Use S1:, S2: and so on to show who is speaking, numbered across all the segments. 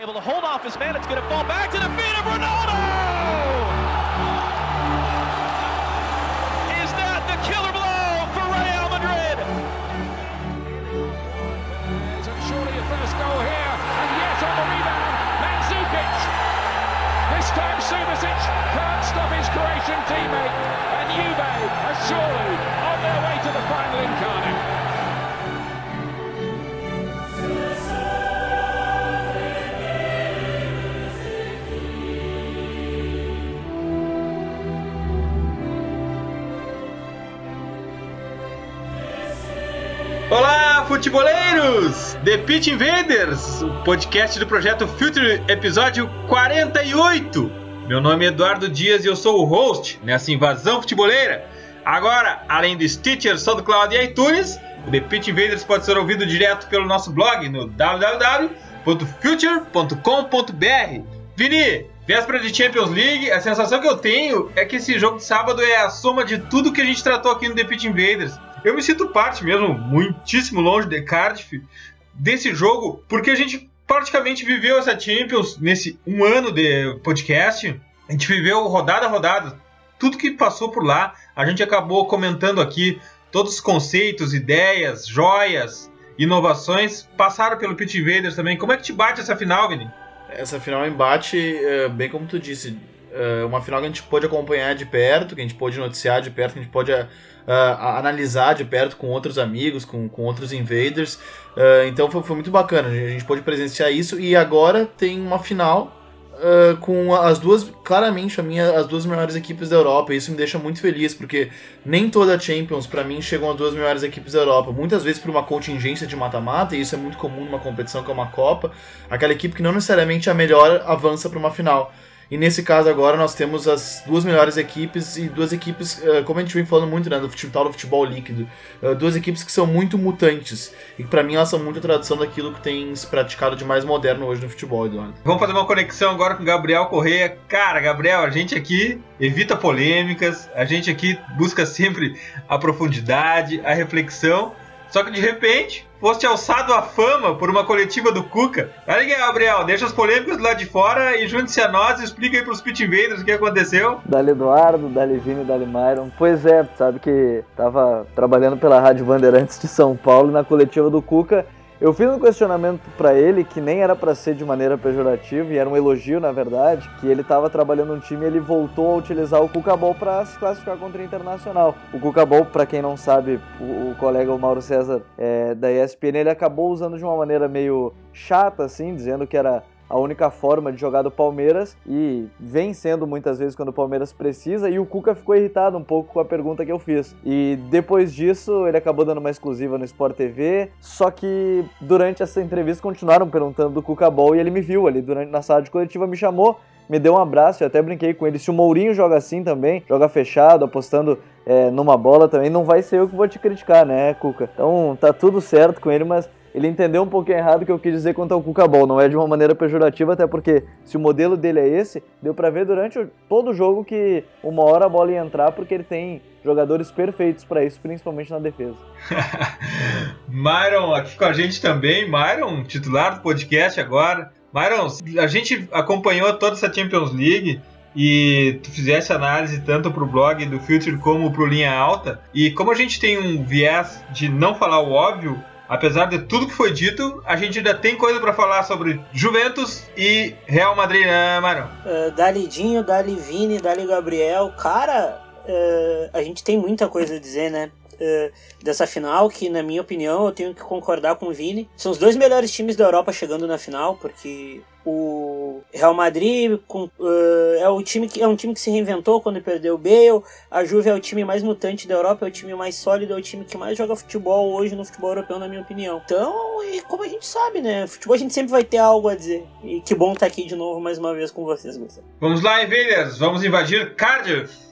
S1: Able to hold off his man. It's going to fall back to the feet of Ronaldo. Is that the killer blow for Real Madrid?
S2: And surely a first goal here. And yes, on the rebound, Mandzukic. This time Subasic can't stop his Croatian teammate. And Juve are surely on their way to the final in
S3: futeboleiros! The Pitch Invaders, o podcast do projeto Future, episódio 48. Meu nome é Eduardo Dias e eu sou o host nessa invasão futeboleira. Agora, além do Stitcher, SoundCloud e iTunes, o The Pitch Invaders pode ser ouvido direto pelo nosso blog no www.future.com.br. Vini, véspera de Champions League, a sensação que eu tenho é que esse jogo de sábado é a soma de tudo que a gente tratou aqui no The Pitch Invaders. Eu me sinto parte mesmo, muitíssimo longe de Cardiff, desse jogo, porque a gente praticamente viveu essa Champions nesse um ano de podcast. A gente viveu rodada a rodada, tudo que passou por lá, a gente acabou comentando aqui todos os conceitos, ideias, joias, inovações passaram pelo Pit Invaders também. Como é que te bate essa final, Vini?
S4: Essa final embate, é, bem como tu disse, é uma final que a gente pôde acompanhar de perto, que a gente pôde noticiar de perto, que a gente pôde uh, analisar de perto com outros amigos, com, com outros invaders. Uh, então foi, foi muito bacana, a gente pôde presenciar isso e agora tem uma final Uh, com as duas, claramente, a minha, as duas melhores equipes da Europa. Isso me deixa muito feliz, porque nem toda Champions, para mim, chegam as duas melhores equipes da Europa. Muitas vezes por uma contingência de mata-mata, e isso é muito comum numa competição que é uma Copa, aquela equipe que não necessariamente é a melhor avança para uma final. E nesse caso agora nós temos as duas melhores equipes e duas equipes, uh, como a gente vem falando muito né, do futebol, do futebol líquido, uh, duas equipes que são muito mutantes e que para mim elas são muito a tradução daquilo que tem se praticado de mais moderno hoje no futebol, Eduardo.
S3: Vamos fazer uma conexão agora com o Gabriel Correia. Cara, Gabriel, a gente aqui evita polêmicas, a gente aqui busca sempre a profundidade, a reflexão só que de repente, foste alçado à fama por uma coletiva do Cuca. Olha aí, Gabriel, deixa as polêmicas lá de fora e junte-se a nós e explica aí pros Pit Invaders o que aconteceu.
S5: Dali Eduardo, Dali Vini, Dali Myron. Pois é, sabe que tava trabalhando pela Rádio Bandeirantes de São Paulo na coletiva do Cuca eu fiz um questionamento para ele que nem era para ser de maneira pejorativa e era um elogio, na verdade, que ele estava trabalhando um time e ele voltou a utilizar o Cucabol para se classificar contra o Internacional. O Cucabol, para quem não sabe, o, o, colega o Mauro César é, da ESPN, ele acabou usando de uma maneira meio chata, assim, dizendo que era a única forma de jogar do Palmeiras e vem sendo muitas vezes quando o Palmeiras precisa. E o Cuca ficou irritado um pouco com a pergunta que eu fiz. E depois disso, ele acabou dando uma exclusiva no Sport TV. Só que durante essa entrevista continuaram perguntando do Cuca Ball e ele me viu ali durante na sala de coletiva, me chamou me deu um abraço, eu até brinquei com ele. Se o Mourinho joga assim também, joga fechado, apostando é, numa bola também, não vai ser eu que vou te criticar, né, Cuca? Então tá tudo certo com ele, mas ele entendeu um pouquinho errado o que eu quis dizer quanto ao Cucabol. Não é de uma maneira pejorativa, até porque se o modelo dele é esse, deu para ver durante todo o jogo que uma hora a bola ia entrar, porque ele tem jogadores perfeitos para isso, principalmente na defesa.
S3: Myron aqui com a gente também. Myron, titular do podcast agora. Myron, a gente acompanhou toda essa Champions League e tu fizesse análise tanto para o blog do Future como para o Linha Alta. E como a gente tem um viés de não falar o óbvio, apesar de tudo que foi dito, a gente ainda tem coisa para falar sobre Juventus e Real Madrid, né, Marão?
S6: Uh, Dali Dinho, Dali Vini, Dali Gabriel. Cara, uh, a gente tem muita coisa a dizer, né? Uh, dessa final, que na minha opinião eu tenho que concordar com o Vini. São os dois melhores times da Europa chegando na final, porque o Real Madrid com, uh, é, o time que, é um time que se reinventou quando perdeu o Bale, a Juve é o time mais mutante da Europa, é o time mais sólido, é o time que mais joga futebol hoje no futebol europeu, na minha opinião. Então, e como a gente sabe, né? Futebol a gente sempre vai ter algo a dizer. E que bom estar aqui de novo mais uma vez com vocês, Gustavo.
S3: Vamos lá, Invaders, vamos invadir Cardiff.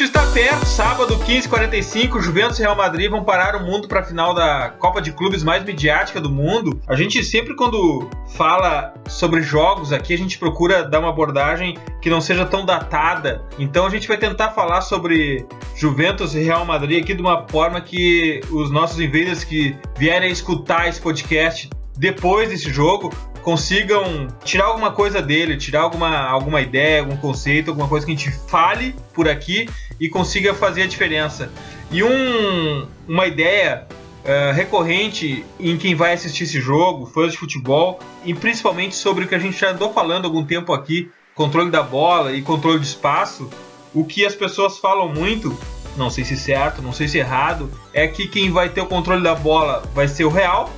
S3: Está perto, sábado 15h45, Juventus e Real Madrid vão parar o mundo para a final da Copa de Clubes mais midiática do mundo. A gente sempre quando fala sobre jogos aqui, a gente procura dar uma abordagem que não seja tão datada. Então a gente vai tentar falar sobre Juventus e Real Madrid aqui de uma forma que os nossos invaders que vierem escutar esse podcast depois desse jogo consigam tirar alguma coisa dele, tirar alguma, alguma ideia, algum conceito, alguma coisa que a gente fale por aqui e consiga fazer a diferença. E um, uma ideia uh, recorrente em quem vai assistir esse jogo, fãs de futebol, e principalmente sobre o que a gente já andou falando há algum tempo aqui, controle da bola e controle de espaço, o que as pessoas falam muito, não sei se certo, não sei se errado, é que quem vai ter o controle da bola vai ser o Real,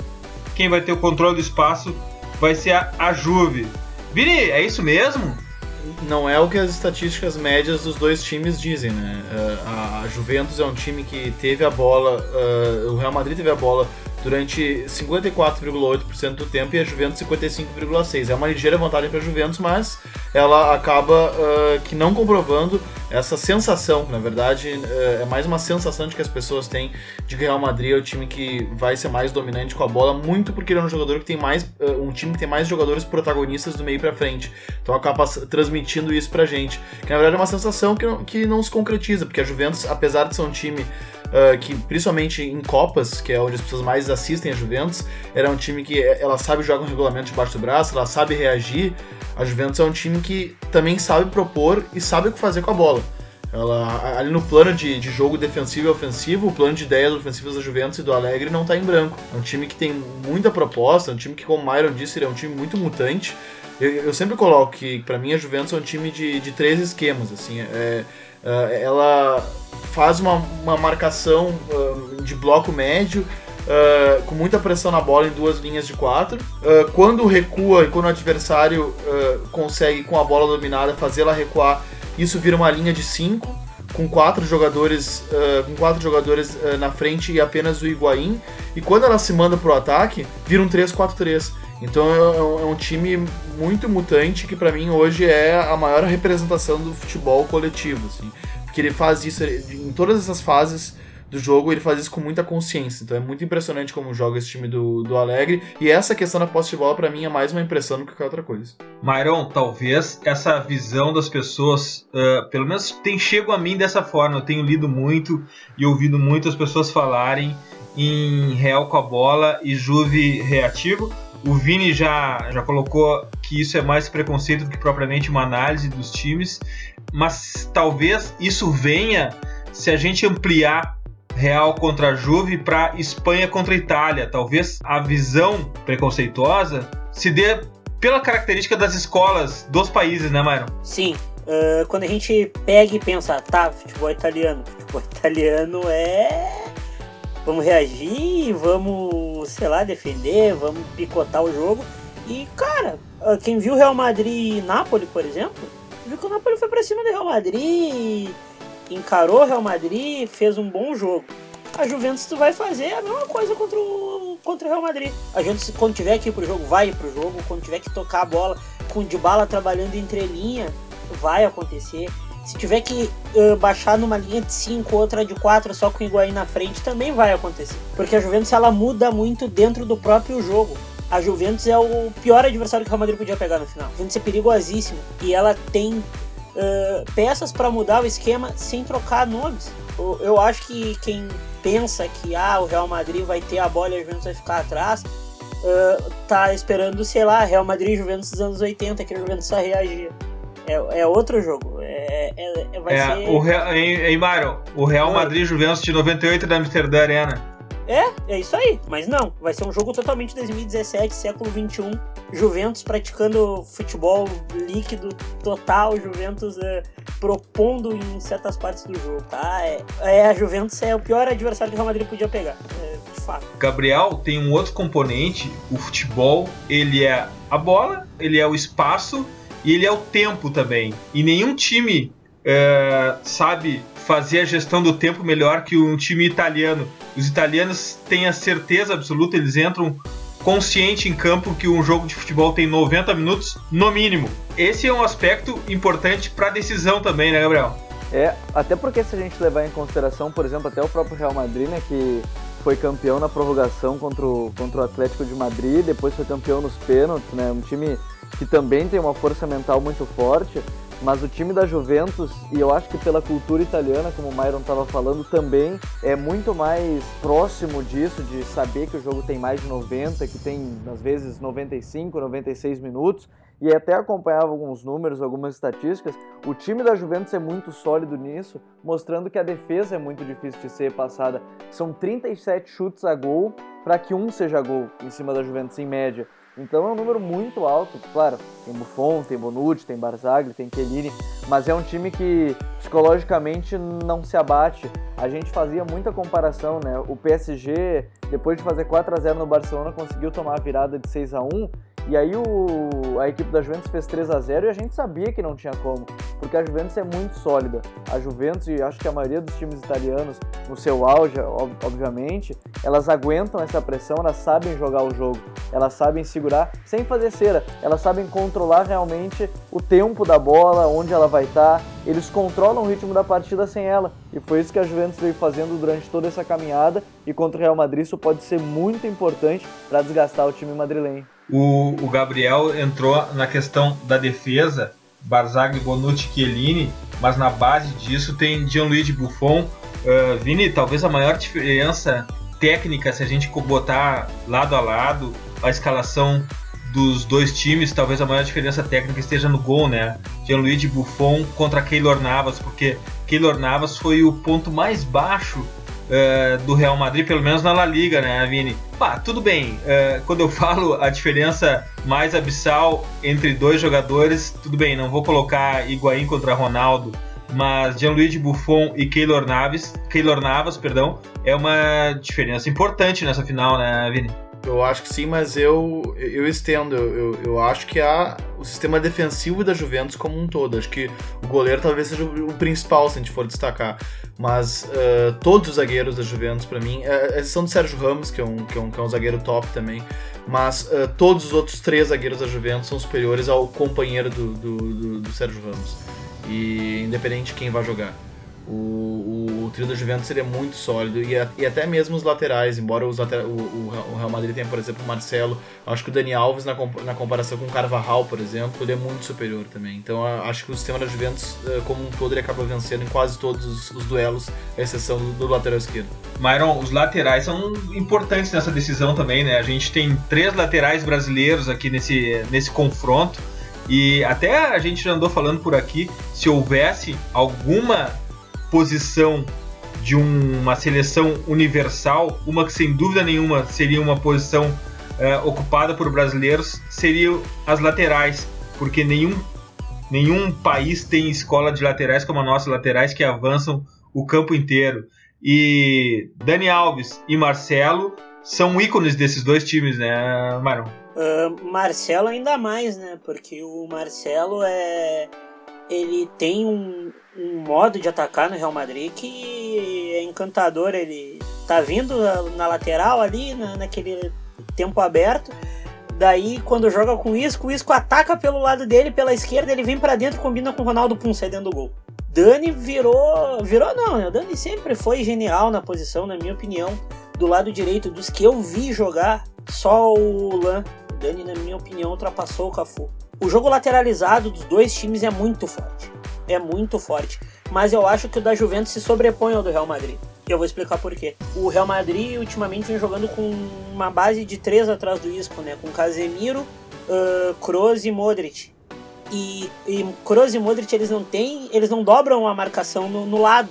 S3: quem vai ter o controle do espaço vai ser a, a Juve. Vini, é isso mesmo?
S4: Não é o que as estatísticas médias dos dois times dizem, né? Uh, a Juventus é um time que teve a bola, uh, o Real Madrid teve a bola durante 54,8% do tempo e a Juventus 55,6%. É uma ligeira vantagem para a Juventus, mas ela acaba uh, que não comprovando essa sensação, na verdade uh, é mais uma sensação de que as pessoas têm de que o Real Madrid é o time que vai ser mais dominante com a bola, muito porque ele é um jogador que tem mais uh, um time que tem mais jogadores protagonistas do meio para frente. Então acaba transmitindo isso pra gente, que na verdade é uma sensação que não, que não se concretiza, porque a Juventus, apesar de ser um time que principalmente em Copas, que é onde as pessoas mais assistem a Juventus, era um time que ela sabe jogar um regulamento debaixo do braço, ela sabe reagir. A Juventus é um time que também sabe propor e sabe o que fazer com a bola. Ela, ali no plano de, de jogo defensivo e ofensivo, o plano de ideias ofensivas da Juventus e do Alegre não está em branco. É um time que tem muita proposta, é um time que, como o Myron disse, ele é um time muito mutante. Eu, eu sempre coloco que, para mim, a Juventus é um time de, de três esquemas. Assim, é, é, ela faz uma, uma marcação uh, de bloco médio, uh, com muita pressão na bola em duas linhas de quatro. Uh, quando recua e quando o adversário consegue, com a bola dominada, fazê-la recuar, isso vira uma linha de cinco com quatro jogadores com quatro jogadores na frente e apenas o Higuaín. E quando ela se manda pro ataque, vira um 3-4-3. Então é, é, um time muito mutante que para mim hoje é a maior representação do futebol coletivo. Assim que ele faz isso em todas essas fases do jogo, ele faz isso com muita consciência. Então é muito impressionante como joga esse time do, do Alegre. E essa questão da posse de bola, para mim, é mais uma impressão do que qualquer outra coisa.
S3: Myron, talvez essa visão das pessoas, uh, pelo menos tem chego a mim dessa forma. Eu tenho lido muito e ouvido muitas pessoas falarem em Real com a bola e Juve reativo. O Vini já, já colocou que isso é mais preconceito do que propriamente uma análise dos times mas talvez isso venha se a gente ampliar Real contra Juve para Espanha contra Itália. Talvez a visão preconceituosa se dê pela característica das escolas dos países, né, Myron?
S6: Sim. Uh, quando a gente pega e pensa, tá, futebol italiano, futebol italiano é. Vamos reagir, vamos, sei lá, defender, vamos picotar o jogo. E, cara, quem viu Real Madrid e Nápoles, por exemplo, viu que o Napoli foi pra cima do Real Madrid, encarou o Real Madrid, fez um bom jogo. A Juventus vai fazer a mesma coisa contra o, contra o Real Madrid. A Juventus, quando tiver que ir pro jogo, vai pro jogo. Quando tiver que tocar a bola com o Dybala trabalhando entre linha, vai acontecer. Se tiver que uh, baixar numa linha de 5, outra de 4, só com o Higuaín na frente, também vai acontecer. Porque a Juventus ela muda muito dentro do próprio jogo a Juventus é o pior adversário que o Real Madrid podia pegar no final. A Juventus é perigosíssima e ela tem uh, peças para mudar o esquema sem trocar nomes. Eu, eu, acho que quem pensa que ah, o Real Madrid vai ter a bola e a Juventus vai ficar atrás, uh, tá esperando, sei lá, Real Madrid e Juventus dos anos 80, que a Juventus só reagia. É, é outro jogo. É, é, vai
S3: é,
S6: ser...
S3: o Real, em, em Mário, o Real Oi. Madrid Juventus de 98 da Amsterdã Arena.
S6: É, é isso aí. Mas não, vai ser um jogo totalmente 2017, século 21. Juventus praticando futebol líquido total, Juventus é, propondo em certas partes do jogo, tá? É, é, a Juventus é o pior adversário que o Real Madrid podia pegar, é, de fato.
S3: Gabriel tem um outro componente, o futebol, ele é a bola, ele é o espaço e ele é o tempo também. E nenhum time é, sabe fazer a gestão do tempo melhor que um time italiano. Os italianos têm a certeza absoluta, eles entram consciente em campo que um jogo de futebol tem 90 minutos no mínimo. Esse é um aspecto importante para a decisão também, né, Gabriel?
S5: É, até porque se a gente levar em consideração, por exemplo, até o próprio Real Madrid, né, que foi campeão na prorrogação contra o, contra o Atlético de Madrid, depois foi campeão nos pênaltis, né, um time que também tem uma força mental muito forte. Mas o time da Juventus, e eu acho que pela cultura italiana, como o Myron estava falando, também é muito mais próximo disso, de saber que o jogo tem mais de 90, que tem às vezes 95, 96 minutos, e até acompanhava alguns números, algumas estatísticas. O time da Juventus é muito sólido nisso, mostrando que a defesa é muito difícil de ser passada. São 37 chutes a gol para que um seja gol em cima da Juventus em média. Então é um número muito alto. Claro, tem Buffon, tem Bonucci, tem Barzagli, tem Chiellini, mas é um time que psicologicamente não se abate. A gente fazia muita comparação, né? O PSG, depois de fazer 4 a 0 no Barcelona, conseguiu tomar a virada de 6 a 1 e aí o, a equipe da Juventus fez 3 a 0 e a gente sabia que não tinha como, porque a Juventus é muito sólida. A Juventus e acho que a maioria dos times italianos, no seu auge, obviamente, elas aguentam essa pressão, elas sabem jogar o jogo, elas sabem segurar sem fazer cera, elas sabem controlar realmente o tempo da bola, onde ela vai estar, eles controlam o ritmo da partida sem ela. E foi isso que a Juventus veio fazendo durante toda essa caminhada e contra o Real Madrid isso pode ser muito importante para desgastar o time madrilenho.
S3: O, o Gabriel entrou na questão da defesa, Barzagli, Bonucci, Chiellini, mas na base disso tem Gianluigi Buffon. Uh, Vini, talvez a maior diferença técnica, se a gente botar lado a lado a escalação dos dois times, talvez a maior diferença técnica esteja no gol, né? Gianluigi Buffon contra Keylor Navas, porque Keylor Navas foi o ponto mais baixo uh, do Real Madrid, pelo menos na La Liga, né, Vini? Pá, tudo bem. Uh, quando eu falo a diferença mais abissal entre dois jogadores, tudo bem, não vou colocar Higuaín contra Ronaldo, mas Gianluigi Buffon e Keylor Navas, Keylor Navas, perdão, é uma diferença importante nessa final, né, Vini?
S4: Eu acho que sim, mas eu, eu estendo. Eu, eu acho que há o sistema defensivo da Juventus como um todo. Acho que o goleiro talvez seja o principal, se a gente for destacar. Mas uh, todos os zagueiros da Juventus, para mim, é, exceção do Sérgio Ramos, que é um, que é um, que é um zagueiro top também, mas uh, todos os outros três zagueiros da Juventus são superiores ao companheiro do, do, do, do Sérgio Ramos. E independente de quem vai jogar. O, o, trio da Juventus seria muito sólido e, e até mesmo os laterais, embora os o, o, Real Madrid tenha, por exemplo, o Marcelo, acho que o Dani Alves, na, na comparação com o Carvajal, por exemplo, ele é muito superior também. Então acho que o sistema da Juventus, eh, como um todo, ele acaba vencendo em quase todos os, os duelos, exceção do, do, lateral esquerdo.
S3: Myron, os laterais são importantes nessa decisão também, né? A gente tem três laterais brasileiros aqui nesse, nesse confronto. E até a gente já andou falando por aqui, se houvesse alguma posição de uma seleção universal, uma que sem dúvida nenhuma seria uma posição é, ocupada por brasileiros, seriam as laterais, porque nenhum, nenhum país tem escola de laterais como a nossa, laterais que avançam o campo inteiro. E Dani Alves e Marcelo são ícones desses dois times, né, Marão?
S6: Uh, Marcelo ainda mais, né? Porque o Marcelo é ele tem um, um modo de atacar no Real Madrid que é encantador. Ele tá vindo na lateral ali, na, naquele tempo aberto. Daí, quando joga com o Isco, o Isco ataca pelo lado dele, pela esquerda, ele vem para dentro combina com o Ronaldo Pum, dentro do gol. Dani virou. Virou não, né? O Dani sempre foi genial na posição, na minha opinião. Do lado direito, dos que eu vi jogar, só o Lan. O Dani, na minha opinião, ultrapassou o Cafu. O jogo lateralizado dos dois times é muito forte. É muito forte. Mas eu acho que o da Juventus se sobrepõe ao do Real Madrid. Eu vou explicar por quê. O Real Madrid ultimamente vem jogando com uma base de três atrás do Isco, né? Com Casemiro, uh, Kroos e Modric. E, e Kroos e Modric eles não têm, eles não dobram a marcação no, no lado.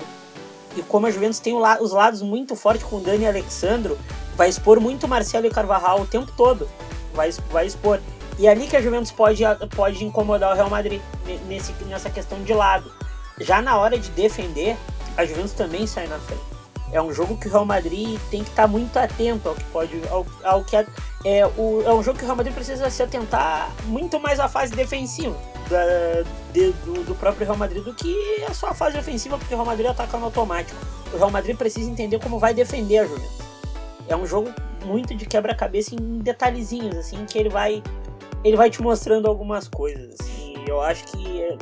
S6: E como a Juventus tem os lados muito fortes com Dani e Alexandro, vai expor muito Marcelo e Carvajal o tempo todo. Vai, vai expor. E é ali que a Juventus pode, pode incomodar o Real Madrid nesse, nessa questão de lado. Já na hora de defender, a Juventus também sai na frente. É um jogo que o Real Madrid tem que estar muito atento ao que pode. ao, ao que é, é, o, é um jogo que o Real Madrid precisa se atentar muito mais à fase defensiva da, de, do, do, próprio Real Madrid do que a sua fase ofensiva, porque o Real Madrid ataca no automático. O Real Madrid precisa entender como vai defender a Juventus. É um jogo muito de quebra-cabeça em detalhezinhos, assim, que ele vai ele vai te mostrando algumas coisas. Assim. Eu acho que é,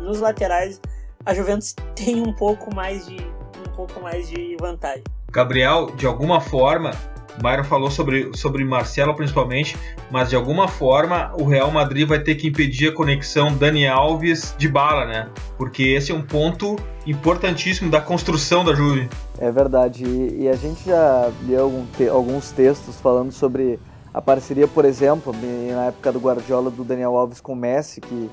S6: nos laterais a Juventus tem um pouco mais de um pouco mais de vantagem.
S3: Gabriel, de alguma forma, o Myron falou sobre, sobre Marcelo principalmente, mas de alguma forma o Real Madrid vai ter que impedir a conexão Dani Alves de bala, né? Porque esse é um ponto importantíssimo da construção da Juve.
S5: É verdade, e, e a gente já leu algum te, alguns textos falando sobre a parceria, por exemplo, na época do Guardiola do Daniel Alves com o Messi, que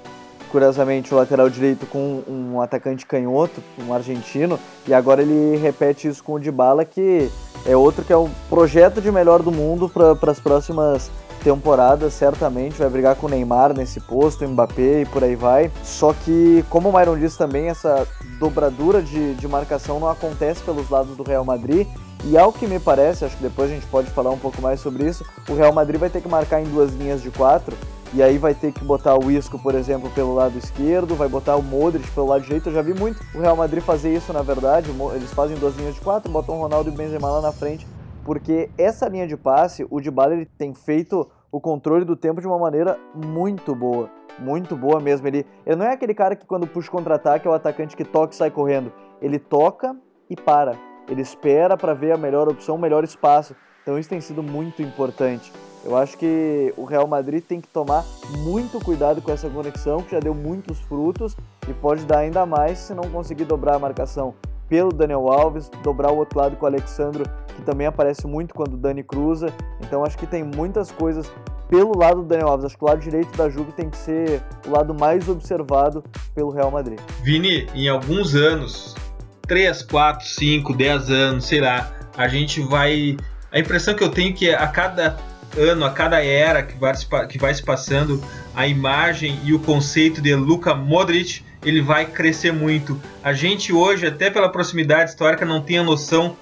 S5: curiosamente o lateral direito com um atacante canhoto, um argentino, e agora ele repete isso com o Dybala, que é outro que é o projeto de melhor do mundo para as próximas temporadas, certamente vai brigar com o Neymar nesse posto, Mbappé e por aí vai. Só que, como o Myron disse também, essa dobradura de, de marcação não acontece pelos lados do Real Madrid e ao que me parece, acho que depois a gente pode falar um pouco mais sobre isso, o Real Madrid vai ter que marcar em duas linhas de quatro, e aí vai ter que botar o Isco, por exemplo, pelo lado esquerdo, vai botar o Modric pelo lado direito. Eu já vi muito o Real Madrid fazer isso, na verdade. Eles fazem duas linhas de quatro, botam o Ronaldo e o Benzema lá na frente, porque essa linha de passe, o Dybala ele tem feito o controle do tempo de uma maneira muito boa. Muito boa mesmo. Ele, ele não é aquele cara que quando puxa contra-ataque é o atacante que toca e sai correndo. Ele toca e para ele espera para ver a melhor opção, o melhor espaço. Então isso tem sido muito importante. Eu acho que o Real Madrid tem que tomar muito cuidado com essa conexão, que já deu muitos frutos e pode dar ainda mais se não conseguir dobrar a marcação pelo Daniel Alves, dobrar o outro lado com o Alexandro, que também aparece muito quando o Dani cruza. Então acho que tem muitas coisas pelo lado do Daniel Alves. Acho que o lado direito da Juve tem que ser o lado mais observado pelo Real Madrid.
S3: Vini, em alguns anos, 3, 4, 5, 10 anos, sei lá, a gente vai. A impressão que eu tenho é que a cada ano, a cada era que vai, que vai se passando, a imagem e o conceito de Luka Modric ele vai crescer muito. A gente hoje, até pela proximidade histórica, não tem a noção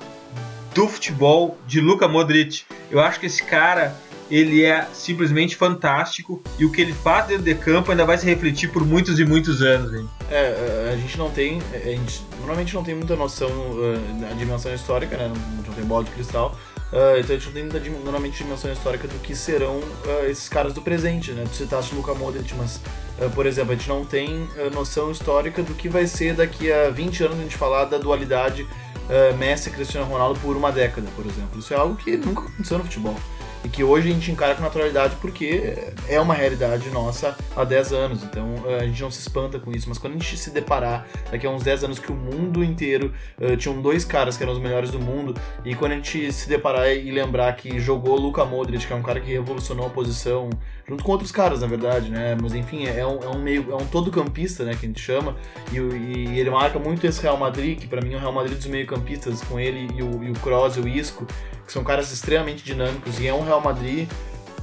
S3: do futebol de Luka Modric. Eu acho que esse cara ele é simplesmente fantástico e o que ele faz dentro de campo ainda vai se refletir por muitos e muitos anos. Hein?
S4: É, a gente não tem, a gente normalmente não tem muita noção uh, da dimensão histórica, né? Não, não tem bola de cristal. Uh, então a gente não tem muita, normalmente dimensão histórica do que serão uh, esses caras do presente, né? Tu citaste o Luka Modric, mas, por exemplo, a gente não tem noção histórica do que vai ser daqui a 20 anos a gente falar da dualidade Messi e Cristiano Ronaldo por uma década, por exemplo. Isso é algo que nunca aconteceu no futebol e que hoje a gente encara com naturalidade porque é uma realidade nossa há 10 anos, então eh, a gente não se espanta com isso, mas quando a gente se deparar daqui a uns 10 anos que o mundo inteiro uh, tinham dois caras que eram os melhores do mundo, e quando a gente se deparar e lembrar que jogou Luka Modric, que é um cara que revolucionou a posição, junto com outros caras, na verdade, né, mas enfim, é um, é um meio, é um todo campista, né, que a gente chama, e, e ele marca muito esse Real Madrid, que para mim é o Real Madrid dos meio campistas, com ele e o, e o Kroos e o Isco, que são caras extremamente dinâmicos, e é um Real Madrid,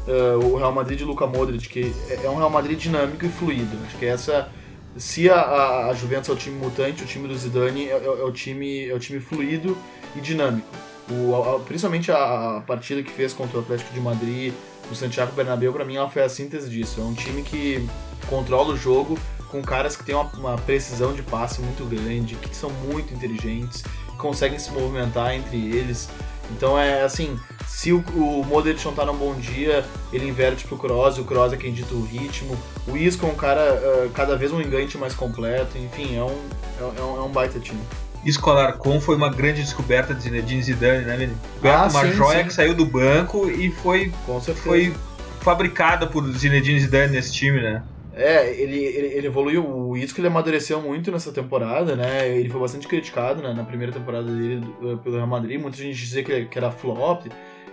S4: uh, o Real Madrid de Luka Modric, que é, é um Real Madrid dinâmico e fluido. Acho que essa, se a, a Juventus é o time mutante, o time do Zidane é, é, é o, time, é o time fluido e dinâmico. O, a, principalmente a, a, partida que fez contra o Atlético de Madrid no Santiago Bernabéu, para mim, ela foi a síntese disso. É um time que controla o jogo com caras que têm uma, uma precisão de passe muito grande, que são muito inteligentes, conseguem se movimentar entre eles. Então é assim, se o, o Modric não tá num bom dia, ele inverte pro Kroos, o Kroos é quem dita o ritmo. O Isco é um cara, uh, cada vez um engante mais completo, enfim, é um, é, é um, é um baita time.
S3: Escolar Com foi uma grande descoberta de Zinedine Zidane, né, Vini? Ah, uma sim, joia sim. que saiu do banco e foi, foi fabricada por Zinedine Zidane nesse time, né?
S4: É, ele, ele, ele, evoluiu, o Isco ele amadureceu muito nessa temporada, né? Ele foi bastante criticado né, na primeira temporada dele pelo Real Madrid. Muita gente dizia que, que era flop.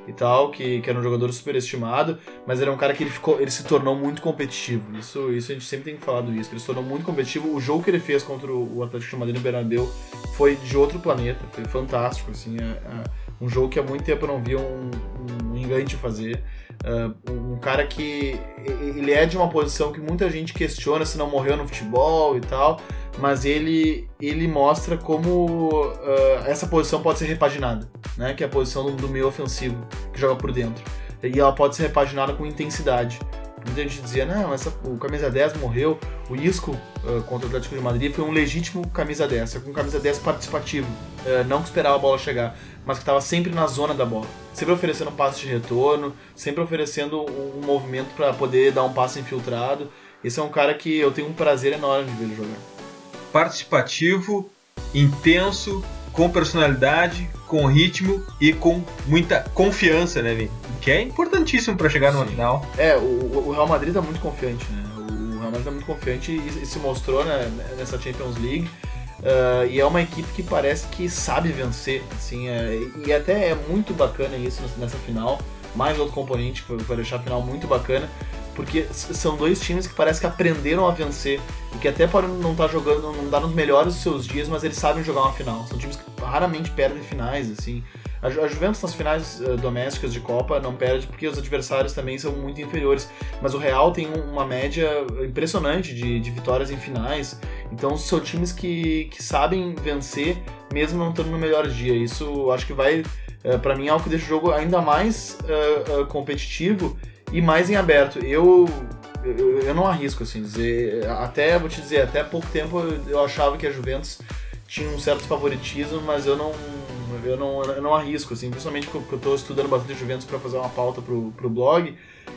S4: E tal, que, que era um jogador superestimado, mas é um cara que ele, ficou, ele se tornou muito competitivo. Isso, isso a gente sempre tem falado isso, que ele se tornou muito competitivo. O jogo que ele fez contra o Atlético de Madrid no Bernabéu foi de outro planeta, foi fantástico, assim, é, é um jogo que há muito tempo eu não via um, um engante fazer. Uh, um cara que ele é de uma posição que muita gente questiona se não morreu no futebol e tal, mas ele, ele mostra como uh, essa posição pode ser repaginada, né? Que é a posição do, do meio ofensivo que joga por dentro. E ela pode ser repaginada com intensidade. Muita gente dizia, não, essa, o camisa 10 morreu, o Isco uh, contra o Atlético de Madrid foi um legítimo camisa 10, com um camisa 10 participativo, uh, não que esperava a bola chegar, mas que estava sempre na zona da bola, sempre oferecendo um passe de retorno, sempre oferecendo um, um movimento para poder dar um passe infiltrado. Esse é um cara que eu tenho um prazer enorme de ver ele jogar.
S3: Participativo, intenso, com personalidade, com ritmo e com muita confiança, né, Vini? Que é importantíssimo para chegar numa final.
S4: É, o, o, Real Madrid tá muito confiante, né? O Real Madrid tá muito confiante e, e se mostrou né, nessa Champions League. Uh, e é uma equipe que parece que sabe vencer, assim, é, e até é muito bacana isso nessa final. Mais outro componente que vai deixar a final muito bacana, porque são dois times que parece que aprenderam a vencer e que até podem não estar tá jogando, não dar nos melhores dos seus dias, mas eles sabem jogar uma final. São times que raramente perdem finais, assim. A, Juventus nas finais uh, domésticas de Copa não perde porque os adversários também são muito inferiores, mas o Real tem uma média impressionante de, de vitórias em finais. Então são times que, que sabem vencer mesmo não estando no melhor dia. Isso acho que vai, uh, para mim, é algo que deixa o jogo ainda mais uh, competitivo e mais em aberto. Eu, eu, eu não arrisco, assim, dizer. Até, vou te dizer, até pouco tempo eu achava que a Juventus tinha um certo favoritismo, mas eu não. Eu não, eu não arrisco, assim, principalmente porque eu estou estudando bastante Juventus para fazer uma pauta pro, pro blog.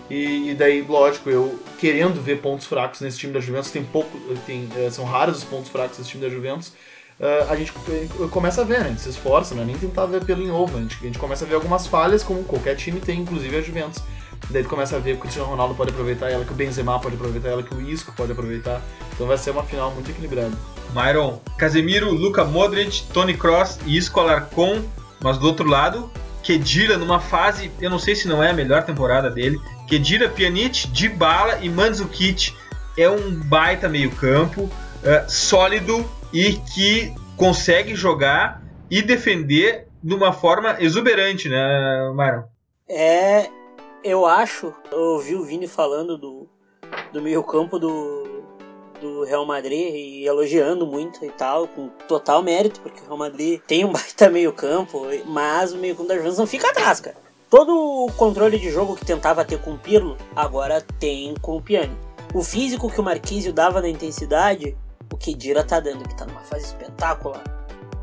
S4: E, e, daí, lógico, eu querendo ver pontos fracos nesse time da Juventus, tem pouco, tem, eh, são raros os pontos fracos desse time da Juventus. Uh, a gente começa a ver, né? A gente se esforça, né? Nem tentar ver pelo em ovo, a gente, a gente começa a ver algumas falhas, como qualquer time tem, inclusive a Juventus. Daí tu começa a ver que o Cristiano Ronaldo pode aproveitar ela, que o Benzema pode aproveitar ela, que o Isco pode aproveitar. Então vai ser uma final muito equilibrada.
S3: Myron, Casemiro, Luka Modric, Tony Cross e Isco Alarcon. Mas do outro lado, Kedira numa fase, eu não sei se não é a melhor temporada dele. Kedira, Pjanic, Dybala e Mandzukic. É um baita meio campo, é, sólido e que consegue jogar e defender de uma forma exuberante, né, Myron?
S6: É, eu acho, eu ouvi o Vini falando do, do meio campo do, do Real Madrid e elogiando muito e tal, com total mérito, porque o Real Madrid tem um baita meio campo, mas o meio campo da Juventus não fica atrás, cara. Todo o controle de jogo que tentava ter com o Pirlo, agora tem com o Piani. O físico que o Marquinhos dava na intensidade, o Kedira tá dando, que tá numa fase espetacular.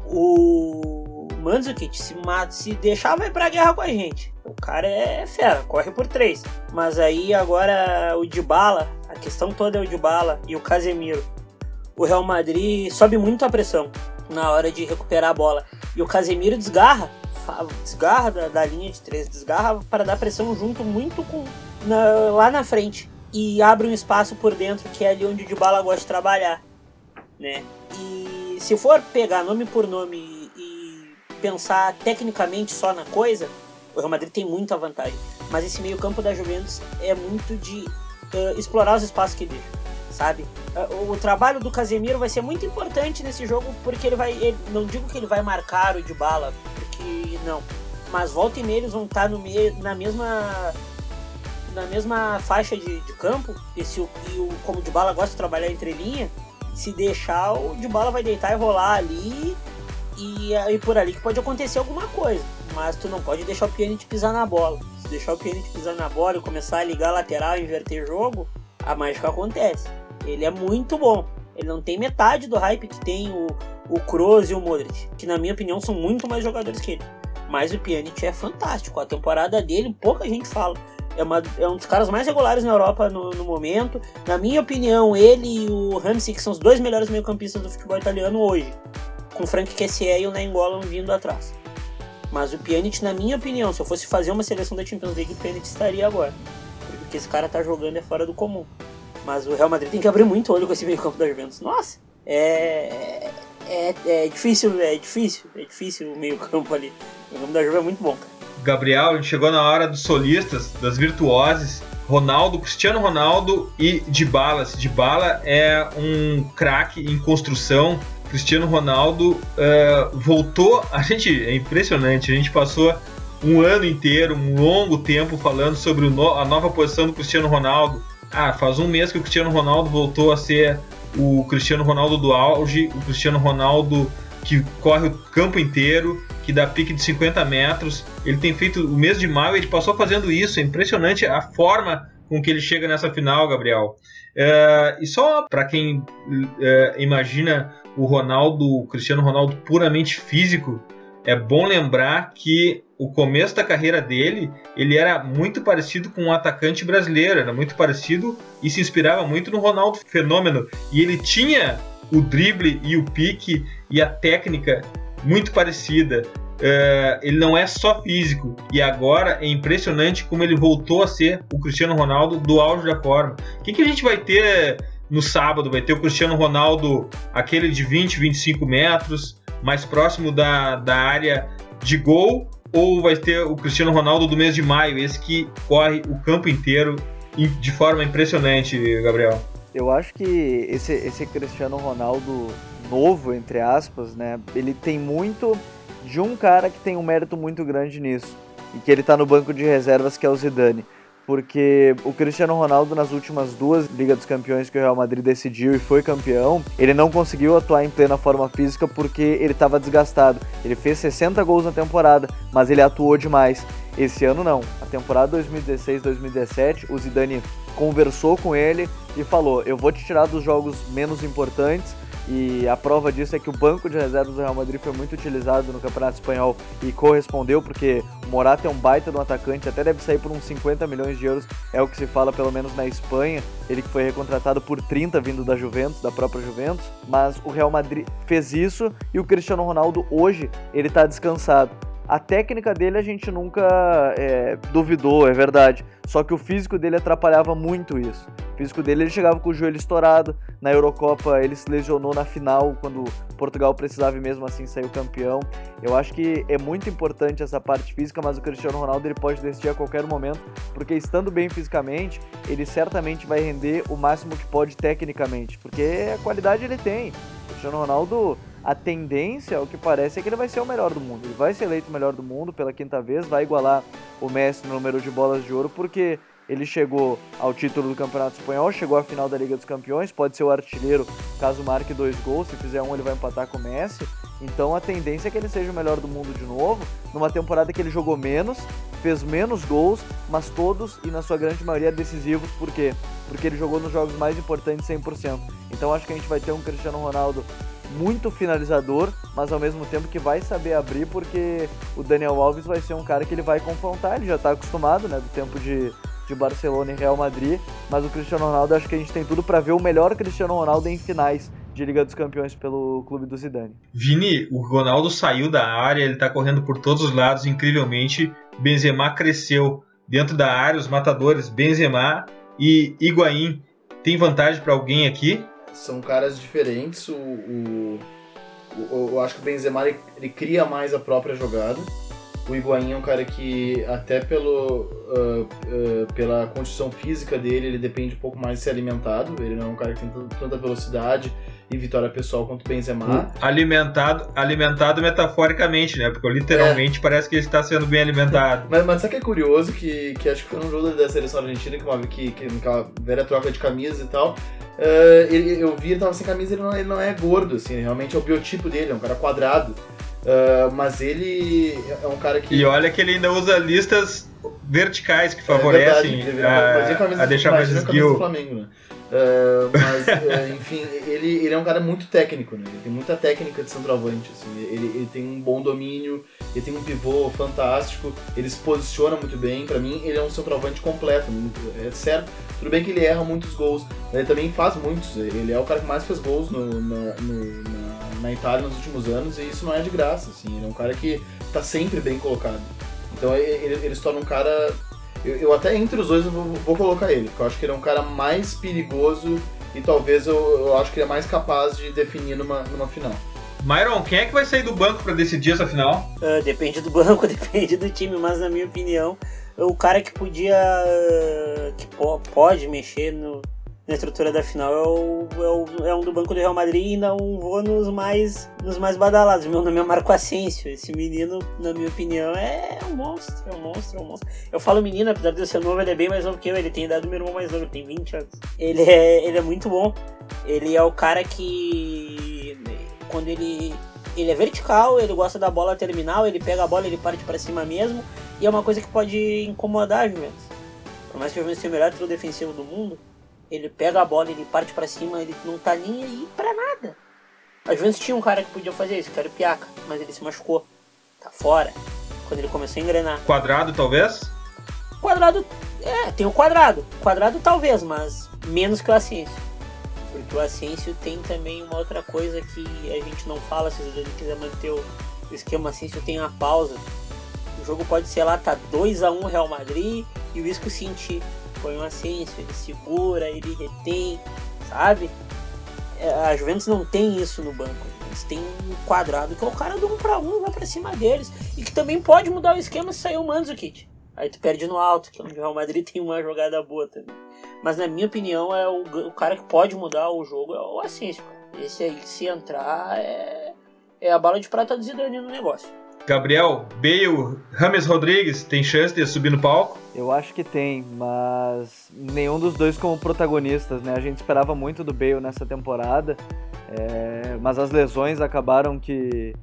S6: O Mandzukic se, mata, se deixar vai pra guerra com a gente. O cara é fera, corre por três. Mas aí agora o Dybala, a questão toda é o Dybala e o Casemiro. O Real Madrid sobe muito a pressão na hora de recuperar a bola. E o Casemiro desgarra, desgarra da, da linha de três, desgarra para dar pressão junto muito com na, lá na frente. E abre um espaço por dentro que é ali onde o Dybala gosta de trabalhar. Né? E se for pegar nome por nome pensar tecnicamente só na coisa, o Real Madrid tem muita vantagem. Mas esse meio-campo da Juventus é muito de uh, explorar os espaços que deixa, sabe? Uh, o trabalho do Casemiro vai ser muito importante nesse jogo porque ele vai. Ele, não digo que ele vai marcar o de bala, porque não. Mas volta e meia eles vão estar no meio, na mesma na mesma faixa de, de campo, e, se o, e o, como o de bala gosta de trabalhar entre linha, se deixar, o de bala vai deitar e rolar ali, e, e por ali que pode acontecer alguma coisa mas tu não pode deixar o Pjanic pisar na bola. Se deixar o Pjanic pisar na bola e começar a ligar a lateral e inverter jogo, a mágica acontece. Ele é muito bom. Ele não tem metade do hype que tem o, o Kroos e o Modric, que na minha opinião são muito mais jogadores que ele. Mas o Pjanic é fantástico. A temporada dele, pouca gente fala. É, uma, é um dos caras mais regulares na Europa no, no, momento. Na minha opinião, ele e o Ramsey, que são os dois melhores meio-campistas do futebol italiano hoje. Com Frank Kessié e o Nainggolan vindo atrás. Mas o Pjanic, na minha opinião, se eu fosse fazer uma seleção da Champions League, o Pjanic estaria agora. Porque esse cara tá jogando é fora do comum. Mas o Real Madrid tem que abrir muito olho com esse meio campo da Juventus. Nossa, é, é, é difícil, é difícil, é difícil o meio campo ali. O campo da Juventus é muito bom, cara.
S3: Gabriel, a gente chegou na hora dos solistas, das virtuoses. Ronaldo, Cristiano Ronaldo e Dybala. Dybala é um craque em construção. Cristiano Ronaldo uh, voltou. A gente é impressionante. A gente passou um ano inteiro, um longo tempo falando sobre no, a nova posição do Cristiano Ronaldo. Ah, faz um mês que o Cristiano Ronaldo voltou a ser o Cristiano Ronaldo do auge, o Cristiano Ronaldo que corre o campo inteiro, que dá pique de 50 metros. Ele tem feito o mês de maio, ele passou fazendo isso. É impressionante a forma com que ele chega nessa final, Gabriel. É, e só para quem é, imagina o Ronaldo, o Cristiano Ronaldo puramente físico, é bom lembrar que o começo da carreira dele, ele era muito parecido com um atacante brasileiro, era muito parecido e se inspirava muito no Ronaldo Fenômeno. E ele tinha o drible e o pique e a técnica muito parecida. Uh, ele não é só físico e agora é impressionante como ele voltou a ser o Cristiano Ronaldo do auge da forma. O que, que a gente vai ter no sábado? Vai ter o Cristiano Ronaldo, aquele de 20, 25 metros, mais próximo da, da área de gol, ou vai ter o Cristiano Ronaldo do mês de maio, esse que corre o campo inteiro de forma impressionante, Gabriel?
S5: Eu acho que esse, esse Cristiano Ronaldo novo, entre aspas, né? Ele tem muito de um cara que tem um mérito muito grande nisso. E que ele tá no banco de reservas, que é o Zidane. Porque o Cristiano Ronaldo, nas últimas duas Ligas dos Campeões que o Real Madrid decidiu e foi campeão, ele não conseguiu atuar em plena forma física porque ele estava desgastado. Ele fez 60 gols na temporada, mas ele atuou demais. Esse ano não. A temporada 2016-2017, o Zidane conversou com ele e falou: Eu vou te tirar dos jogos menos importantes. E a prova disso é que o banco de reservas do Real Madrid foi muito utilizado no Campeonato Espanhol e correspondeu, porque o Morata é um baita do atacante, até deve sair por uns 50 milhões de euros, é o que se fala pelo menos na Espanha. Ele que foi recontratado por 30 vindo da Juventus, da própria Juventus. Mas o Real Madrid fez isso e o Cristiano Ronaldo hoje ele tá descansado. A técnica dele a gente nunca é, duvidou, é verdade. Só que o físico dele atrapalhava muito isso. O físico dele ele chegava com o joelho estourado. Na Eurocopa ele se lesionou na final, quando Portugal precisava e mesmo assim saiu campeão. Eu acho que é muito importante essa parte física, mas o Cristiano Ronaldo ele pode decidir a qualquer momento, porque estando bem fisicamente, ele certamente vai render o máximo que pode tecnicamente, porque a qualidade ele tem. O Cristiano Ronaldo a tendência, o que parece, é que ele vai ser o melhor do mundo. Ele vai ser eleito o melhor do mundo pela quinta vez, vai igualar o Messi no número de bolas de ouro, porque ele chegou ao título do Campeonato Espanhol, chegou à final da Liga dos Campeões, pode ser o artilheiro caso marque dois gols, se fizer um ele vai empatar com o Messi. Então a tendência é que ele seja o melhor do mundo de novo, numa temporada que ele jogou menos, fez menos gols, mas todos e na sua grande maioria decisivos, por quê? Porque ele jogou nos jogos mais importantes 100%. Então acho que a gente vai ter um Cristiano Ronaldo muito finalizador, mas ao mesmo tempo que vai saber abrir, porque o Daniel Alves vai ser um cara que ele vai confrontar, ele já está acostumado, né, do tempo de, de Barcelona e Real Madrid, mas o Cristiano Ronaldo acho que a gente tem tudo para ver o melhor Cristiano Ronaldo em finais de Liga dos Campeões pelo clube do Zidane.
S3: Vini, o Ronaldo saiu da área, ele está correndo por todos os lados incrivelmente. Benzema cresceu dentro da área, os matadores Benzema e Higuaín. Tem vantagem para alguém aqui?
S4: São caras diferentes. O, o, o, eu acho que o Benzema ele, ele, cria mais a própria jogada. O Higuaín é um cara que, até pelo, uh, uh, pela condição física dele, ele depende um pouco mais de ser alimentado. Ele não é um cara que tem tanta velocidade e vitória pessoal quanto o Benzema.
S3: Alimentado, alimentado metaforicamente, né? Porque literalmente é. parece que ele está sendo bem alimentado.
S4: mas, mas sabe que é curioso que, que acho que foi um jogo da seleção argentina que, uma, que, que aquela velha troca de camisas e tal. Uh, ele, eu vi ele tava sem camisa, ele não, ele não é gordo, assim, realmente é o biotipo dele, é um cara quadrado. Uh, mas ele é um cara que.
S3: E olha que ele ainda usa listas verticais que favorecem é verdade, a, a, deixar mais esguio.
S4: Flamengo, né? Uh, mas, uh, enfim, ele, ele é um cara muito técnico, né? Ele tem muita técnica de centroavante, assim. Ele, ele tem um bom domínio, ele tem um pivô fantástico, ele se posiciona muito bem. Para mim, ele é um centroavante completo, é certo. Tudo bem que ele erra muitos gols, mas ele também faz muitos. Ele é o cara que mais fez gols no, na, no, na, na Itália nos últimos anos e isso não é de graça, assim. Ele é um cara que tá sempre bem colocado. Então ele, ele se torna um cara eu, eu, até entre os dois eu vou, vou, colocar ele, porque eu acho que ele é um cara mais perigoso e talvez eu, eu acho que ele é mais capaz de definir numa, numa final.
S3: Myron, quem é que vai sair do banco pra decidir essa final?
S6: Uh, depende do banco, depende do time, mas na minha opinião, o cara que podia. Uh, que po pode mexer no, na estrutura da final é, o, é, o, é, um do banco do Real Madrid e não vou nos mais, nos mais badalados. Meu nome é Marco Asensio. Esse menino, na minha opinião, é um monstro, é um monstro, é um monstro. Eu falo menino, apesar de eu ser novo, ele é bem mais novo que eu. Ele tem idade do meu irmão mais novo, tem 20 anos. Ele é, ele é muito bom. Ele é o cara que. Quando ele. Ele é vertical, ele gosta da bola terminal, ele pega a bola, ele parte para cima mesmo. E é uma coisa que pode incomodar a Juventus. Por mais que a Juventus seja o melhor trio defensivo do mundo, ele pega a bola, ele parte para cima, ele não tá nem aí pra nada. A Juventus tinha um cara que podia fazer isso, que era o Piaca, mas ele se machucou. Tá fora. Quando ele começou a engrenar.
S3: Quadrado, talvez?
S6: Quadrado, é, tem o quadrado. Quadrado talvez, mas menos que o Asensio. Porque o Asensio tem também uma outra coisa que a gente não fala, se ele quiser manter o esquema Asensio tem a pausa. O jogo pode ser lá, tá 2 a 1 Real Madrid e o Isco sentir põe um Asensio, ele segura, ele retém, sabe? É, a Juventus não tem isso no banco. Eles têm um quadrado que é o cara do um para um, vai para cima deles. E que também pode mudar o esquema se sair o Mandzukic. Aí tu perde no alto, que é onde o Real Madrid tem uma jogada boa também. Mas na minha opinião, é o, o cara que pode mudar o jogo é o Asensio. Esse aí, se entrar, é, é a bala de prata do Zidane no negócio.
S3: Gabriel, Bale, Rames Rodrigues tem chance de subir no palco?
S5: Eu acho que tem, mas nenhum dos dois como protagonistas, né? A gente esperava muito do Bale nessa temporada, é... mas as lesões acabaram que